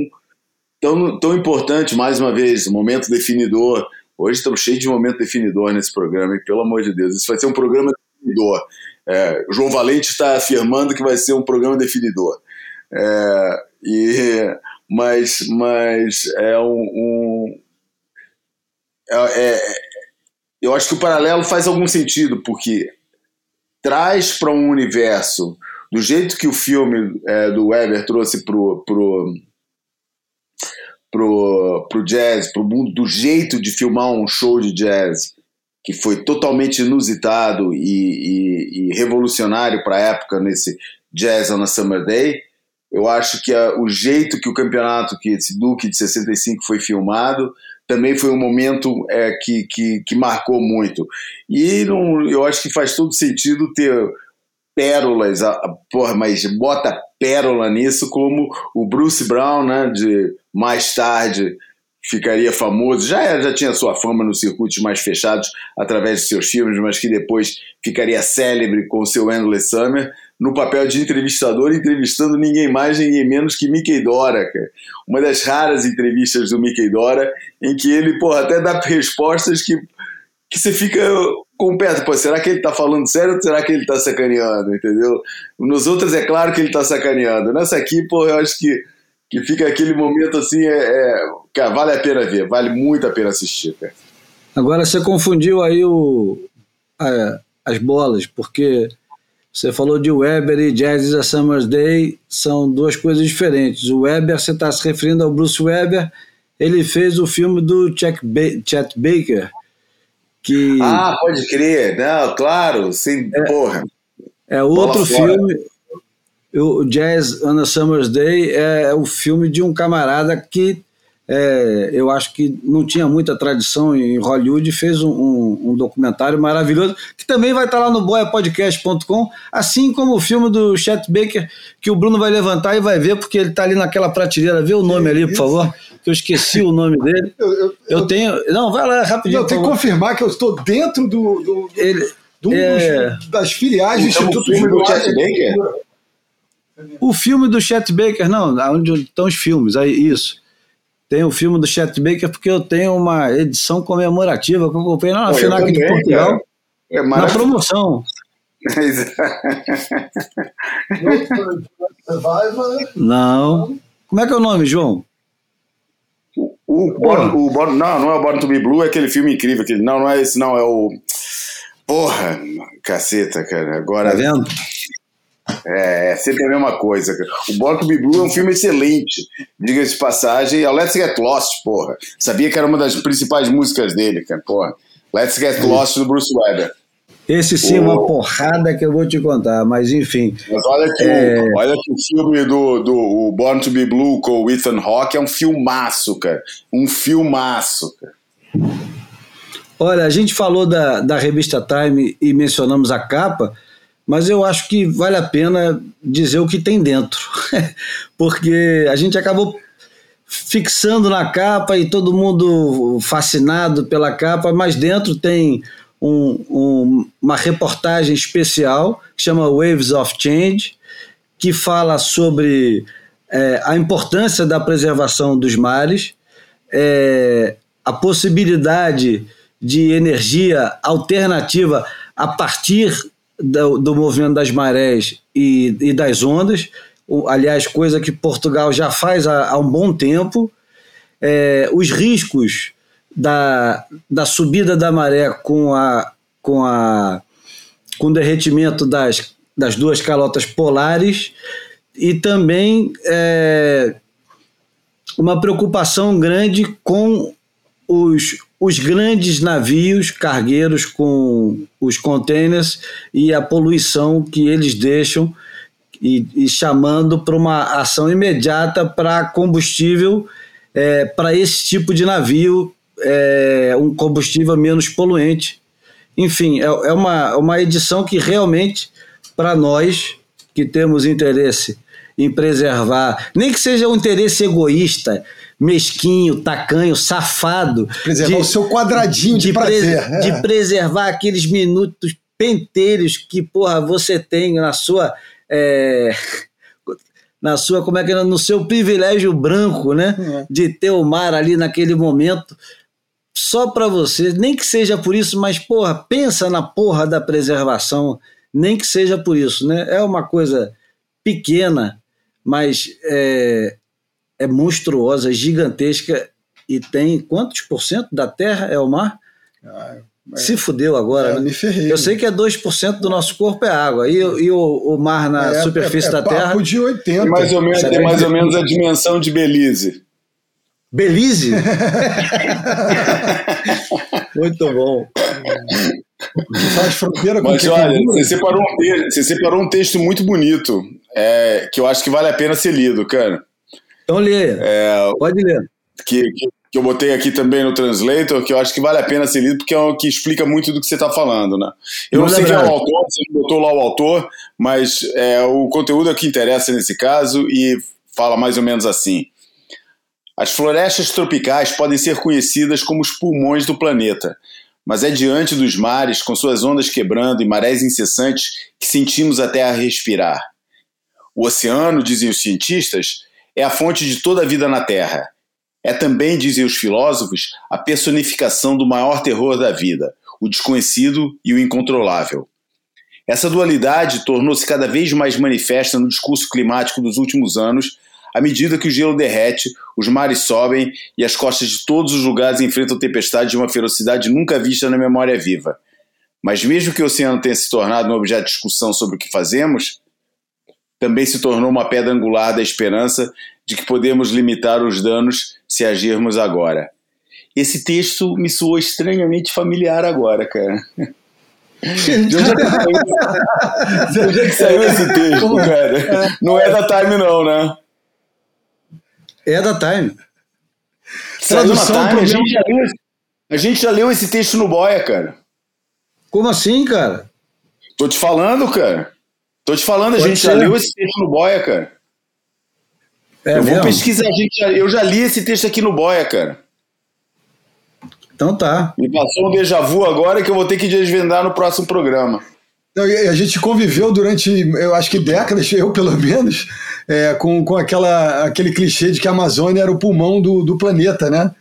tão, tão importante, mais uma vez, um momento definidor. Hoje estamos cheios de momento definidor nesse programa, e pelo amor de Deus, isso vai ser um programa definidor. É, João Valente está afirmando que vai ser um programa definidor. É, e, mas, mas é um. um é, é, eu acho que o paralelo faz algum sentido, porque traz para um universo do jeito que o filme é, do Weber trouxe pro, pro, pro, pro jazz, pro mundo, do jeito de filmar um show de jazz, que foi totalmente inusitado e, e, e revolucionário para a época nesse Jazz on a Summer Day, eu acho que a, o jeito que o campeonato, que esse Duke de 65 foi filmado, também foi um momento é, que, que, que marcou muito. E não, eu acho que faz todo sentido ter pérolas, a, a, porra, mas bota pérola nisso, como o Bruce Brown, né, de mais tarde ficaria famoso, já, já tinha sua fama nos circuitos mais fechados através de seus filmes, mas que depois ficaria célebre com seu Endless Summer, no papel de entrevistador, entrevistando ninguém mais, ninguém menos que Mickey Dora, cara. Uma das raras entrevistas do Mickey Dora, em que ele, porra, até dá respostas que, que você fica com o pé, pô, será que ele tá falando sério ou será que ele tá sacaneando, entendeu? Nos outros é claro que ele tá sacaneando. Nessa aqui, pô, eu acho que, que fica aquele momento assim, é, é, cara, vale a pena ver, vale muito a pena assistir, cara. Agora você confundiu aí o, a, as bolas, porque você falou de Weber e Jazz is a Summer's Day, são duas coisas diferentes. O Weber, você está se referindo ao Bruce Weber, ele fez o filme do Chet, ba Chet Baker, que... Ah, pode crer, não, claro, sim, é, porra. É outro filme, o Jazz on a Summer's Day é o filme de um camarada que é, eu acho que não tinha muita tradição em Hollywood, fez um, um, um, documentário maravilhoso, que também vai estar lá no boiapodcast.com, assim como o filme do Chet Baker, que o Bruno vai levantar e vai ver, porque ele está ali naquela prateleira. Vê o nome ali, por favor, que eu esqueci o nome dele. Eu, eu, eu tenho. Não, vai lá rapidinho. Eu tenho que confirmar que eu estou dentro do. do, ele, do é... das filiais do então, Instituto do Chet Baker? O filme do Chet Baker, não, onde estão os filmes, aí isso. Tem o filme do Chet Baker porque eu tenho uma edição comemorativa que eu comprei na FINAC de Portugal. É na promoção. não. Como é que é o nome, João? O, o, Born, o Born, não, não é o Born to Be Blue, é aquele filme incrível. Aquele, não, não é esse, não. É o. Porra, caceta, cara. Agora. Tá vendo? É, é sempre a mesma coisa. O Born to Be Blue é um filme excelente, diga-se de passagem. É o Let's Get Lost, porra. Sabia que era uma das principais músicas dele, cara, porra. Let's Get Lost do Bruce Weber. Esse sim é uma porrada que eu vou te contar, mas enfim. Mas olha que, é... o, olha que o filme do, do o Born to Be Blue com o Ethan Hawke é um filmaço, cara. Um filmaço, cara. Olha, a gente falou da, da revista Time e mencionamos a capa mas eu acho que vale a pena dizer o que tem dentro, porque a gente acabou fixando na capa e todo mundo fascinado pela capa, mas dentro tem um, um, uma reportagem especial que chama Waves of Change, que fala sobre é, a importância da preservação dos mares, é, a possibilidade de energia alternativa a partir do, do movimento das marés e, e das ondas, aliás, coisa que Portugal já faz há, há um bom tempo. É, os riscos da, da subida da maré com, a, com, a, com o derretimento das, das duas calotas polares e também é, uma preocupação grande com os, os grandes navios cargueiros com os containers e a poluição que eles deixam e, e chamando para uma ação imediata para combustível é, para esse tipo de navio, é, um combustível menos poluente. Enfim, é, é uma, uma edição que realmente, para nós que temos interesse em preservar, nem que seja um interesse egoísta, mesquinho, tacanho, safado. Preservar de, o seu quadradinho de, de prazer. Pre, é. De preservar aqueles minutos penteiros que, porra, você tem na sua. É, na sua, como é que é, no seu privilégio branco, né? É. De ter o mar ali naquele momento só para você, nem que seja por isso, mas porra, pensa na porra da preservação, nem que seja por isso, né? É uma coisa pequena, mas é, é monstruosa, gigantesca e tem quantos por cento da Terra é o mar? Ah, Se fudeu agora. É, né? me ferrei. Eu sei que é 2% do nosso corpo é água. E, e o, o, mar na é, superfície é, da Terra. de 80. Tem mais ou menos, tem mais ou menos a dimensão de Belize. Belize? Muito bom. Faz fronteira com Mas olha, você separou, um texto, você separou um texto muito bonito, é, que eu acho que vale a pena ser lido, cara. Então lê. É, Pode ler. Que, que, que, eu botei aqui também no Translator, que eu acho que vale a pena ser lido, porque é o que explica muito do que você está falando, né? Eu não sei quem é o autor, você não botou lá o autor, mas é, o conteúdo é o que interessa nesse caso e fala mais ou menos assim. As florestas tropicais podem ser conhecidas como os pulmões do planeta, mas é diante dos mares, com suas ondas quebrando e marés incessantes, que sentimos a Terra respirar. O oceano, dizem os cientistas, é a fonte de toda a vida na Terra. É também, dizem os filósofos, a personificação do maior terror da vida, o desconhecido e o incontrolável. Essa dualidade tornou-se cada vez mais manifesta no discurso climático dos últimos anos, à medida que o gelo derrete, os mares sobem e as costas de todos os lugares enfrentam tempestades de uma ferocidade nunca vista na memória viva. Mas mesmo que o oceano tenha se tornado um objeto de discussão sobre o que fazemos, também se tornou uma pedra angular da esperança de que podemos limitar os danos se agirmos agora. Esse texto me soou estranhamente familiar agora, cara. De onde, é que saiu, de onde é que saiu esse texto, cara? Não é da Time, não, né? É da Time. Na Time, a gente, já leu, a gente já leu esse texto no Boia, cara. Como assim, cara? Tô te falando, cara. Tô te falando, a Pode gente ser. já leu esse texto no Boia, cara. É eu mesmo? vou pesquisar, a gente eu já li esse texto aqui no Boia, cara. Então tá. Me passou um déjà vu agora que eu vou ter que desvendar no próximo programa. A gente conviveu durante, eu acho que décadas, eu pelo menos, é, com, com aquela, aquele clichê de que a Amazônia era o pulmão do, do planeta, né?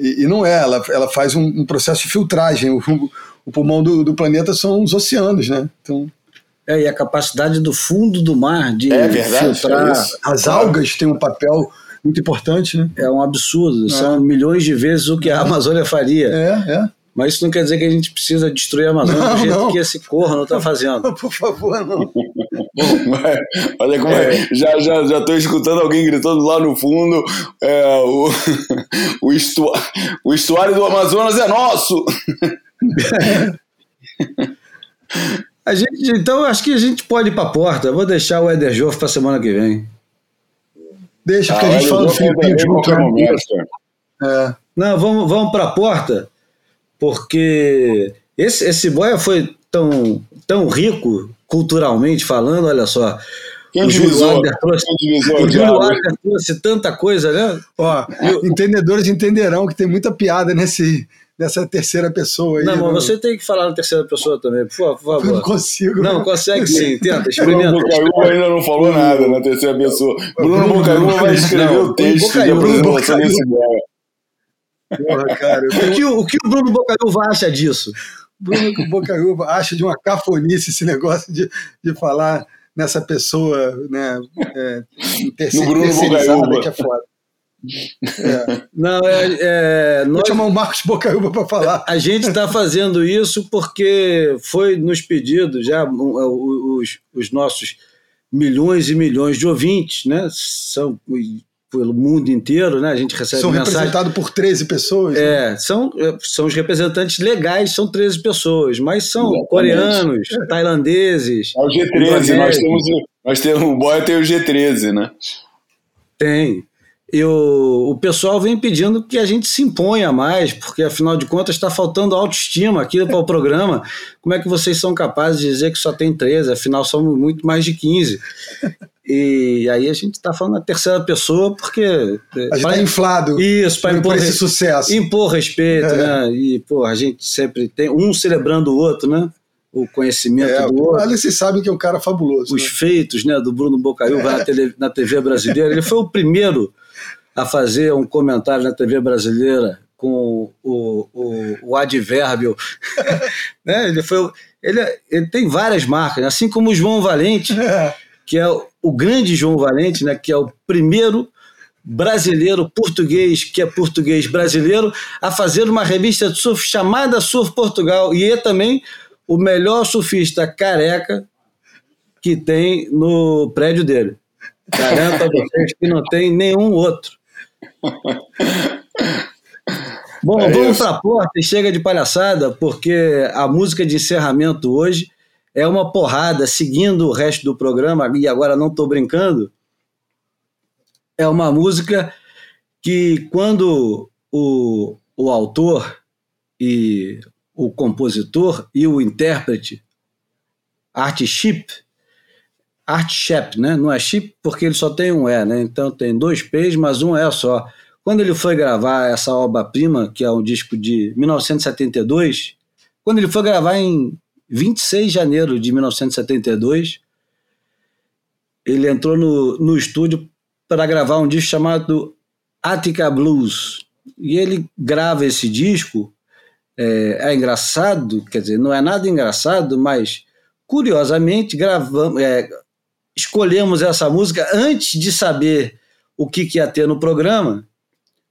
E, e não é, ela, ela faz um, um processo de filtragem. O, o pulmão do, do, planeta são os oceanos, né? Então, é, e a capacidade do fundo do mar de é verdade, filtrar. É As algas têm um papel muito importante, né? É um absurdo. É. São milhões de vezes o que a Amazônia faria. É, é. Mas isso não quer dizer que a gente precisa destruir a Amazônia não, do jeito não. que esse corno está fazendo. Por favor, não. Olha como é. Já, já, já estou escutando alguém gritando lá no fundo: é, o, o, estu, o estuário do Amazonas é nosso! A gente, então, acho que a gente pode ir para a porta. Eu vou deixar o Eder Joff para semana que vem. Deixa, porque ah, a gente fala do Filipinho de qualquer momento. É. Não, vamos, vamos para a porta, porque esse, esse boia foi tão, tão rico culturalmente falando, olha só. Quem o Júlio Adler trouxe, o Júlio Adler trouxe tanta coisa, né? Ó, entendedores entenderão que tem muita piada nesse, nessa terceira pessoa aí. Não, mas você tem que falar na terceira pessoa também, por favor. Eu não consigo. Não, consegue sim, tenta, experimenta. Bruno Bocaiúva ainda não falou nada na terceira pessoa. Bruno Bocaiúva vai escrever não, o texto de apresentação desse. Porra, cara. O que, o que o Bruno Bocaiúva acha disso? Bruno Bocaiúva acha de uma cafonice esse negócio de, de falar nessa pessoa, né, é, no Bruno Bocaiúva. que é foda. É. Não, é, é, nós, Vou chamar o Marcos Bocaiúva para falar. A gente está fazendo isso porque foi nos pedidos já os, os, nossos milhões e milhões de ouvintes, né? São pelo mundo inteiro, né? A gente recebe São mensagem. representados por 13 pessoas. É, né? são, são os representantes legais, são 13 pessoas, mas são Exatamente. coreanos, tailandeses. É o G13, nós temos, nós temos o Boy tem o G13, né? Tem e o, pessoal vem pedindo que a gente se imponha mais, porque afinal de contas está faltando autoestima aqui para o programa. Como é que vocês são capazes de dizer que só tem 13? Afinal, somos muito mais de 15. E aí a gente está falando na terceira pessoa porque. A gente está inflado. Isso, para impor esse sucesso. Impor respeito, é. né? E, pô, a gente sempre tem um celebrando o outro, né? o conhecimento é, do outro. Ali vocês sabem que é um cara fabuloso. Os né? feitos né, do Bruno Bocaiúva é. na, tele, na TV brasileira. Ele foi o primeiro a fazer um comentário na TV brasileira com o, o, o advérbio. né? ele, foi, ele, ele tem várias marcas, assim como o João Valente, que é o, o grande João Valente, né? que é o primeiro brasileiro português, que é português brasileiro, a fazer uma revista de surf chamada Surf Portugal. E é também o melhor surfista careca que tem no prédio dele. Garanto a vocês que não tem nenhum outro. Bom, é vamos para a porta e chega de palhaçada, porque a música de encerramento hoje é uma porrada, seguindo o resto do programa, e agora não estou brincando. É uma música que, quando o, o autor e o compositor e o intérprete, Art Chip, Art Shep, né? Não é chip porque ele só tem um E, né? Então tem dois P's, mas um E só. Quando ele foi gravar essa obra-prima, que é um disco de 1972, quando ele foi gravar em 26 de janeiro de 1972, ele entrou no, no estúdio para gravar um disco chamado Attica Blues. E ele grava esse disco é, é engraçado, quer dizer, não é nada engraçado, mas curiosamente gravamos, é, escolhemos essa música antes de saber o que, que ia ter no programa,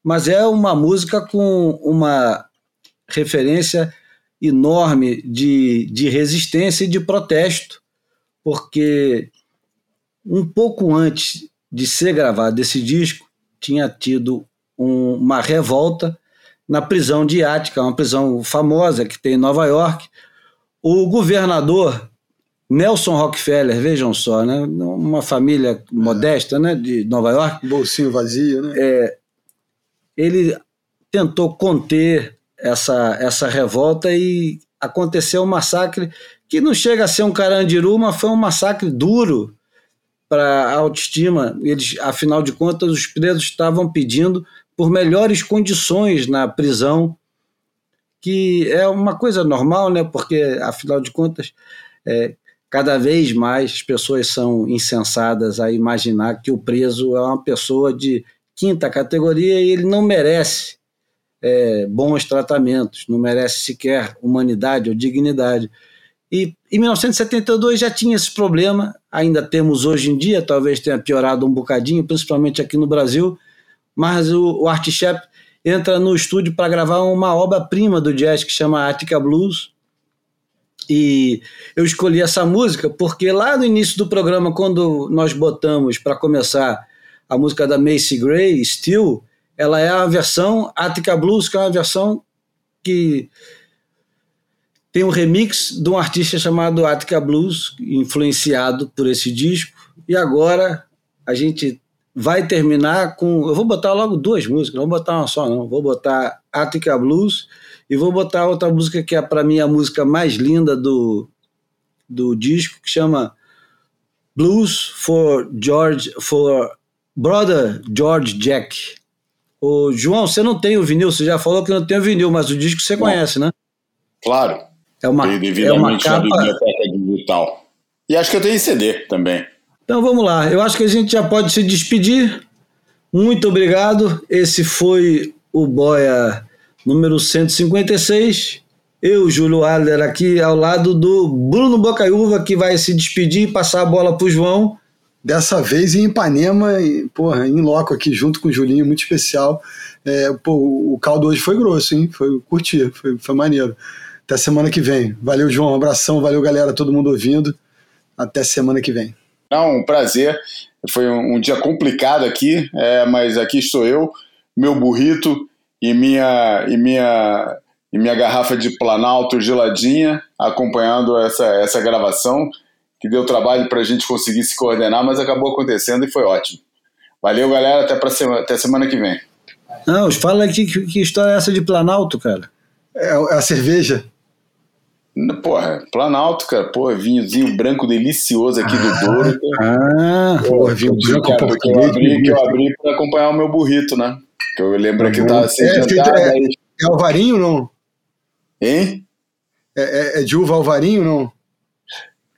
mas é uma música com uma referência enorme de, de resistência e de protesto, porque um pouco antes de ser gravado esse disco, tinha tido um, uma revolta na prisão de Ática, uma prisão famosa que tem em Nova York. O governador Nelson Rockefeller, vejam só, né? uma família modesta né? de Nova York. Bolsinho vazio, né? É, ele tentou conter essa, essa revolta e aconteceu um massacre que não chega a ser um carandiru, mas foi um massacre duro para a autoestima. Eles, afinal de contas, os presos estavam pedindo por melhores condições na prisão, que é uma coisa normal, né? Porque afinal de contas, é, cada vez mais as pessoas são insensadas a imaginar que o preso é uma pessoa de quinta categoria e ele não merece é, bons tratamentos, não merece sequer humanidade ou dignidade. E em 1972 já tinha esse problema, ainda temos hoje em dia, talvez tenha piorado um bocadinho, principalmente aqui no Brasil, mas o, o Art Shep entra no estúdio para gravar uma obra-prima do jazz que chama Attica Blues. E eu escolhi essa música porque lá no início do programa, quando nós botamos para começar a música da Macy Gray, Still, ela é a versão Attica Blues, que é uma versão que tem um remix de um artista chamado Attica Blues, influenciado por esse disco. E agora a gente vai terminar com. Eu vou botar logo duas músicas, não vou botar uma só, não. Vou botar Attica Blues e vou botar outra música que é, para mim, a música mais linda do, do disco, que chama Blues for George, for Brother George Jack. O João, você não tem o vinil, você já falou que não tem o vinil, mas o disco você conhece, né? Claro. É uma, é uma capa... digital. E acho que eu tenho CD também. Então vamos lá. Eu acho que a gente já pode se despedir. Muito obrigado. Esse foi o Boia número 156. Eu, Júlio Adler, aqui ao lado do Bruno Bocaiúva, que vai se despedir e passar a bola para o João. Dessa vez em Ipanema, porra, em loco aqui, junto com o Julinho, muito especial. É, pô, o caldo hoje foi grosso, hein? Foi curtir, foi, foi maneiro. Até semana que vem. Valeu, João. Um abração. Valeu, galera. Todo mundo ouvindo. Até semana que vem. Não, um prazer. Foi um, um dia complicado aqui, é, mas aqui estou eu, meu burrito e minha, e minha, e minha garrafa de Planalto geladinha, acompanhando essa, essa gravação, que deu trabalho para a gente conseguir se coordenar, mas acabou acontecendo e foi ótimo. Valeu, galera. Até, pra sema, até semana que vem. Não, fala aqui que, que história é essa de Planalto, cara? É, é a cerveja. Porra, Planalto, cara, pô, vinhozinho branco delicioso aqui do Douro. Ah, pô, vinho branco que, que eu abri, que eu abri pra acompanhar o meu burrito, né? Que eu lembro tá que tava sem é, jantar. É, aí... é Alvarinho não? Hein? É, é, é de uva Alvarinho não?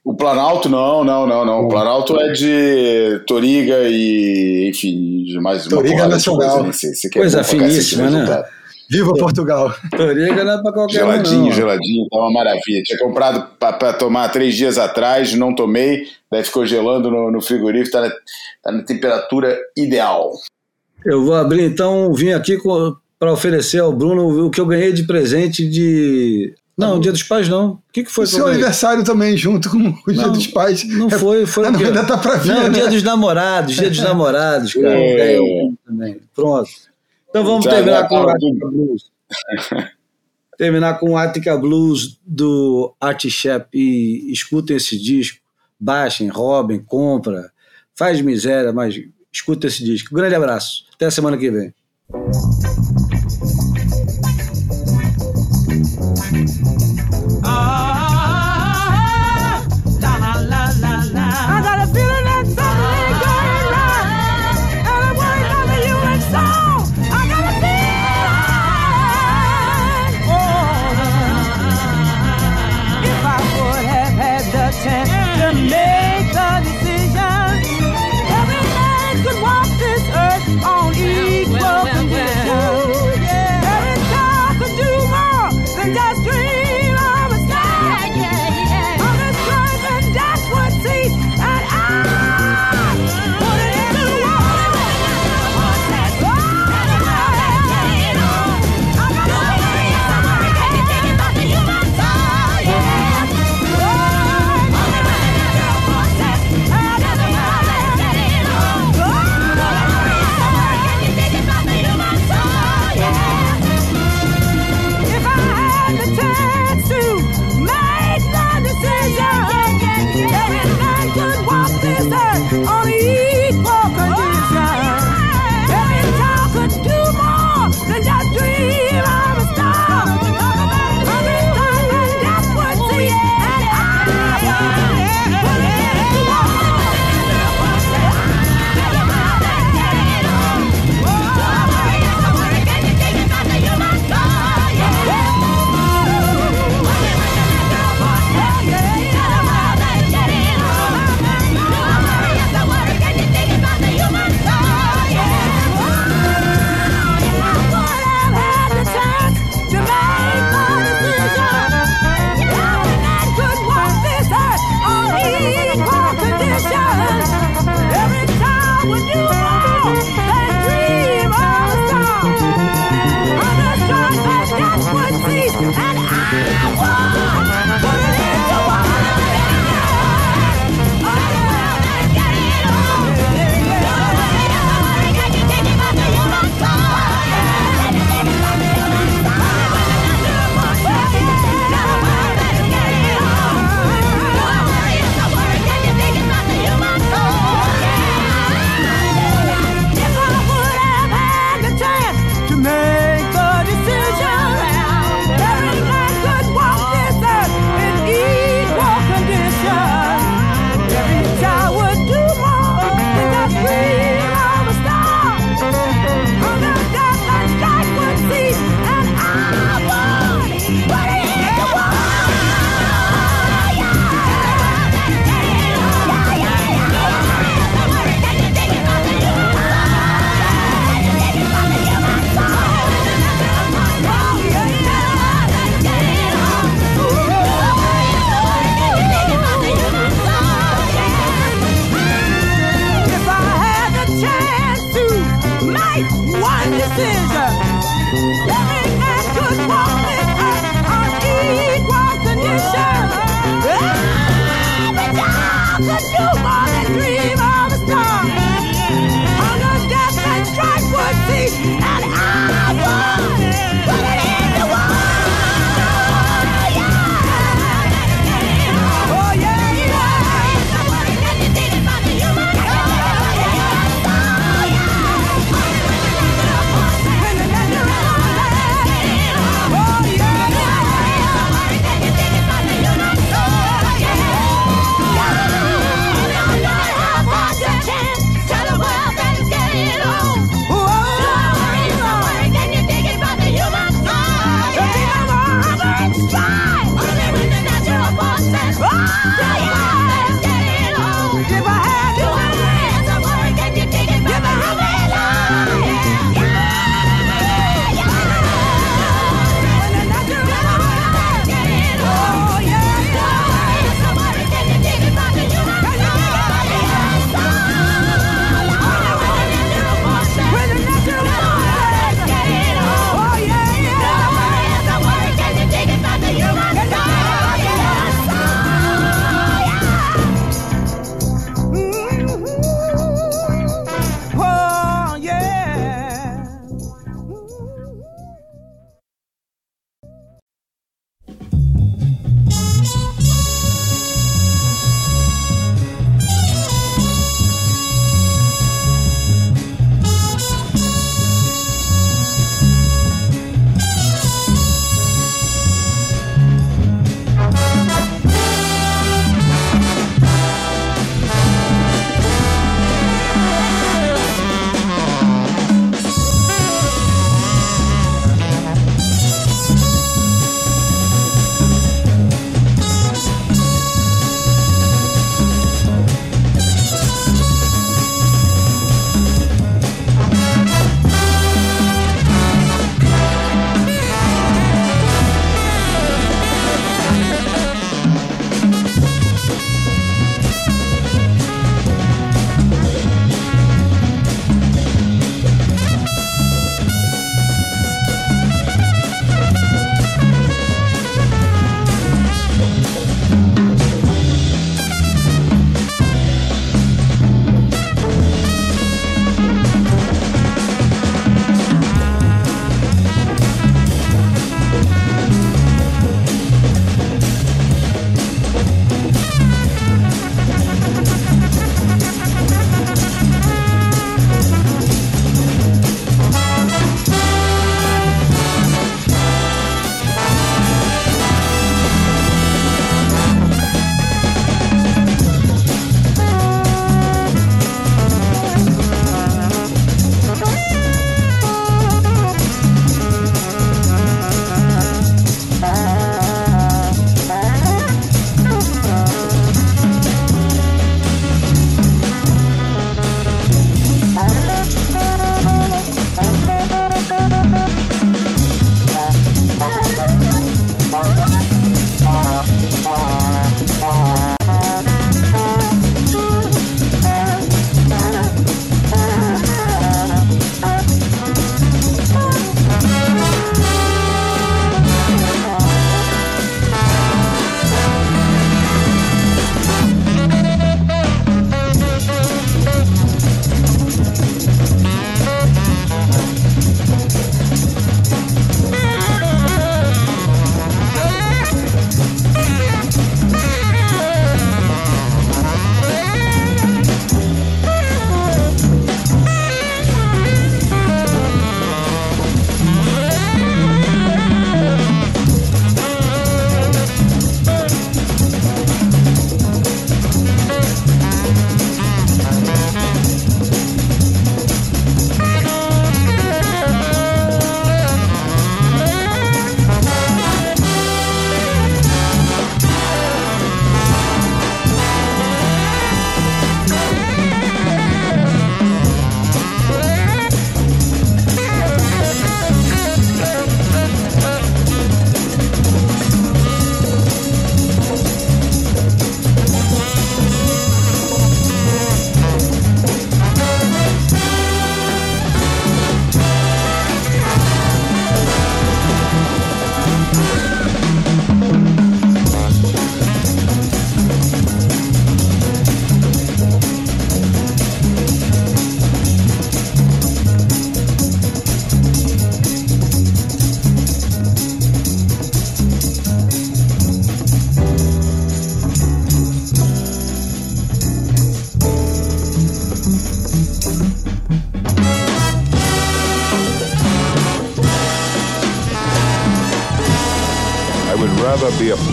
O Planalto, não, não, não, não. O Planalto é de Toriga e, enfim, de mais uma Toriga Nacional. Coisa, né? coisa finíssima, né? Viva Portugal! Toriga não é pra qualquer geladinho, um. Geladinho, geladinho, tá uma maravilha. Tinha comprado para tomar três dias atrás, não tomei, daí ficou gelando no, no frigorífico, tá na, tá na temperatura ideal. Eu vou abrir então, vim aqui para oferecer ao Bruno o que eu ganhei de presente de não, Dia dos Pais não. O que, que foi? O seu aniversário também, junto com o Dia dos Pais. Não foi, foi. Ah, não, ainda tá pra vir. Não, né? Dia dos Namorados, Dia dos Namorados, cara. É. também. Pronto. Então vamos Já terminar com o Attica Blues. terminar com o Attica Blues do Art Shep e escutem esse disco, baixem, roubem, compra, faz miséria, mas escuta esse disco. Grande abraço. Até a semana que vem. on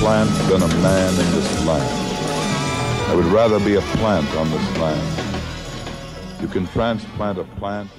plant than a man in this land. I would rather be a plant on this land. You can transplant a plant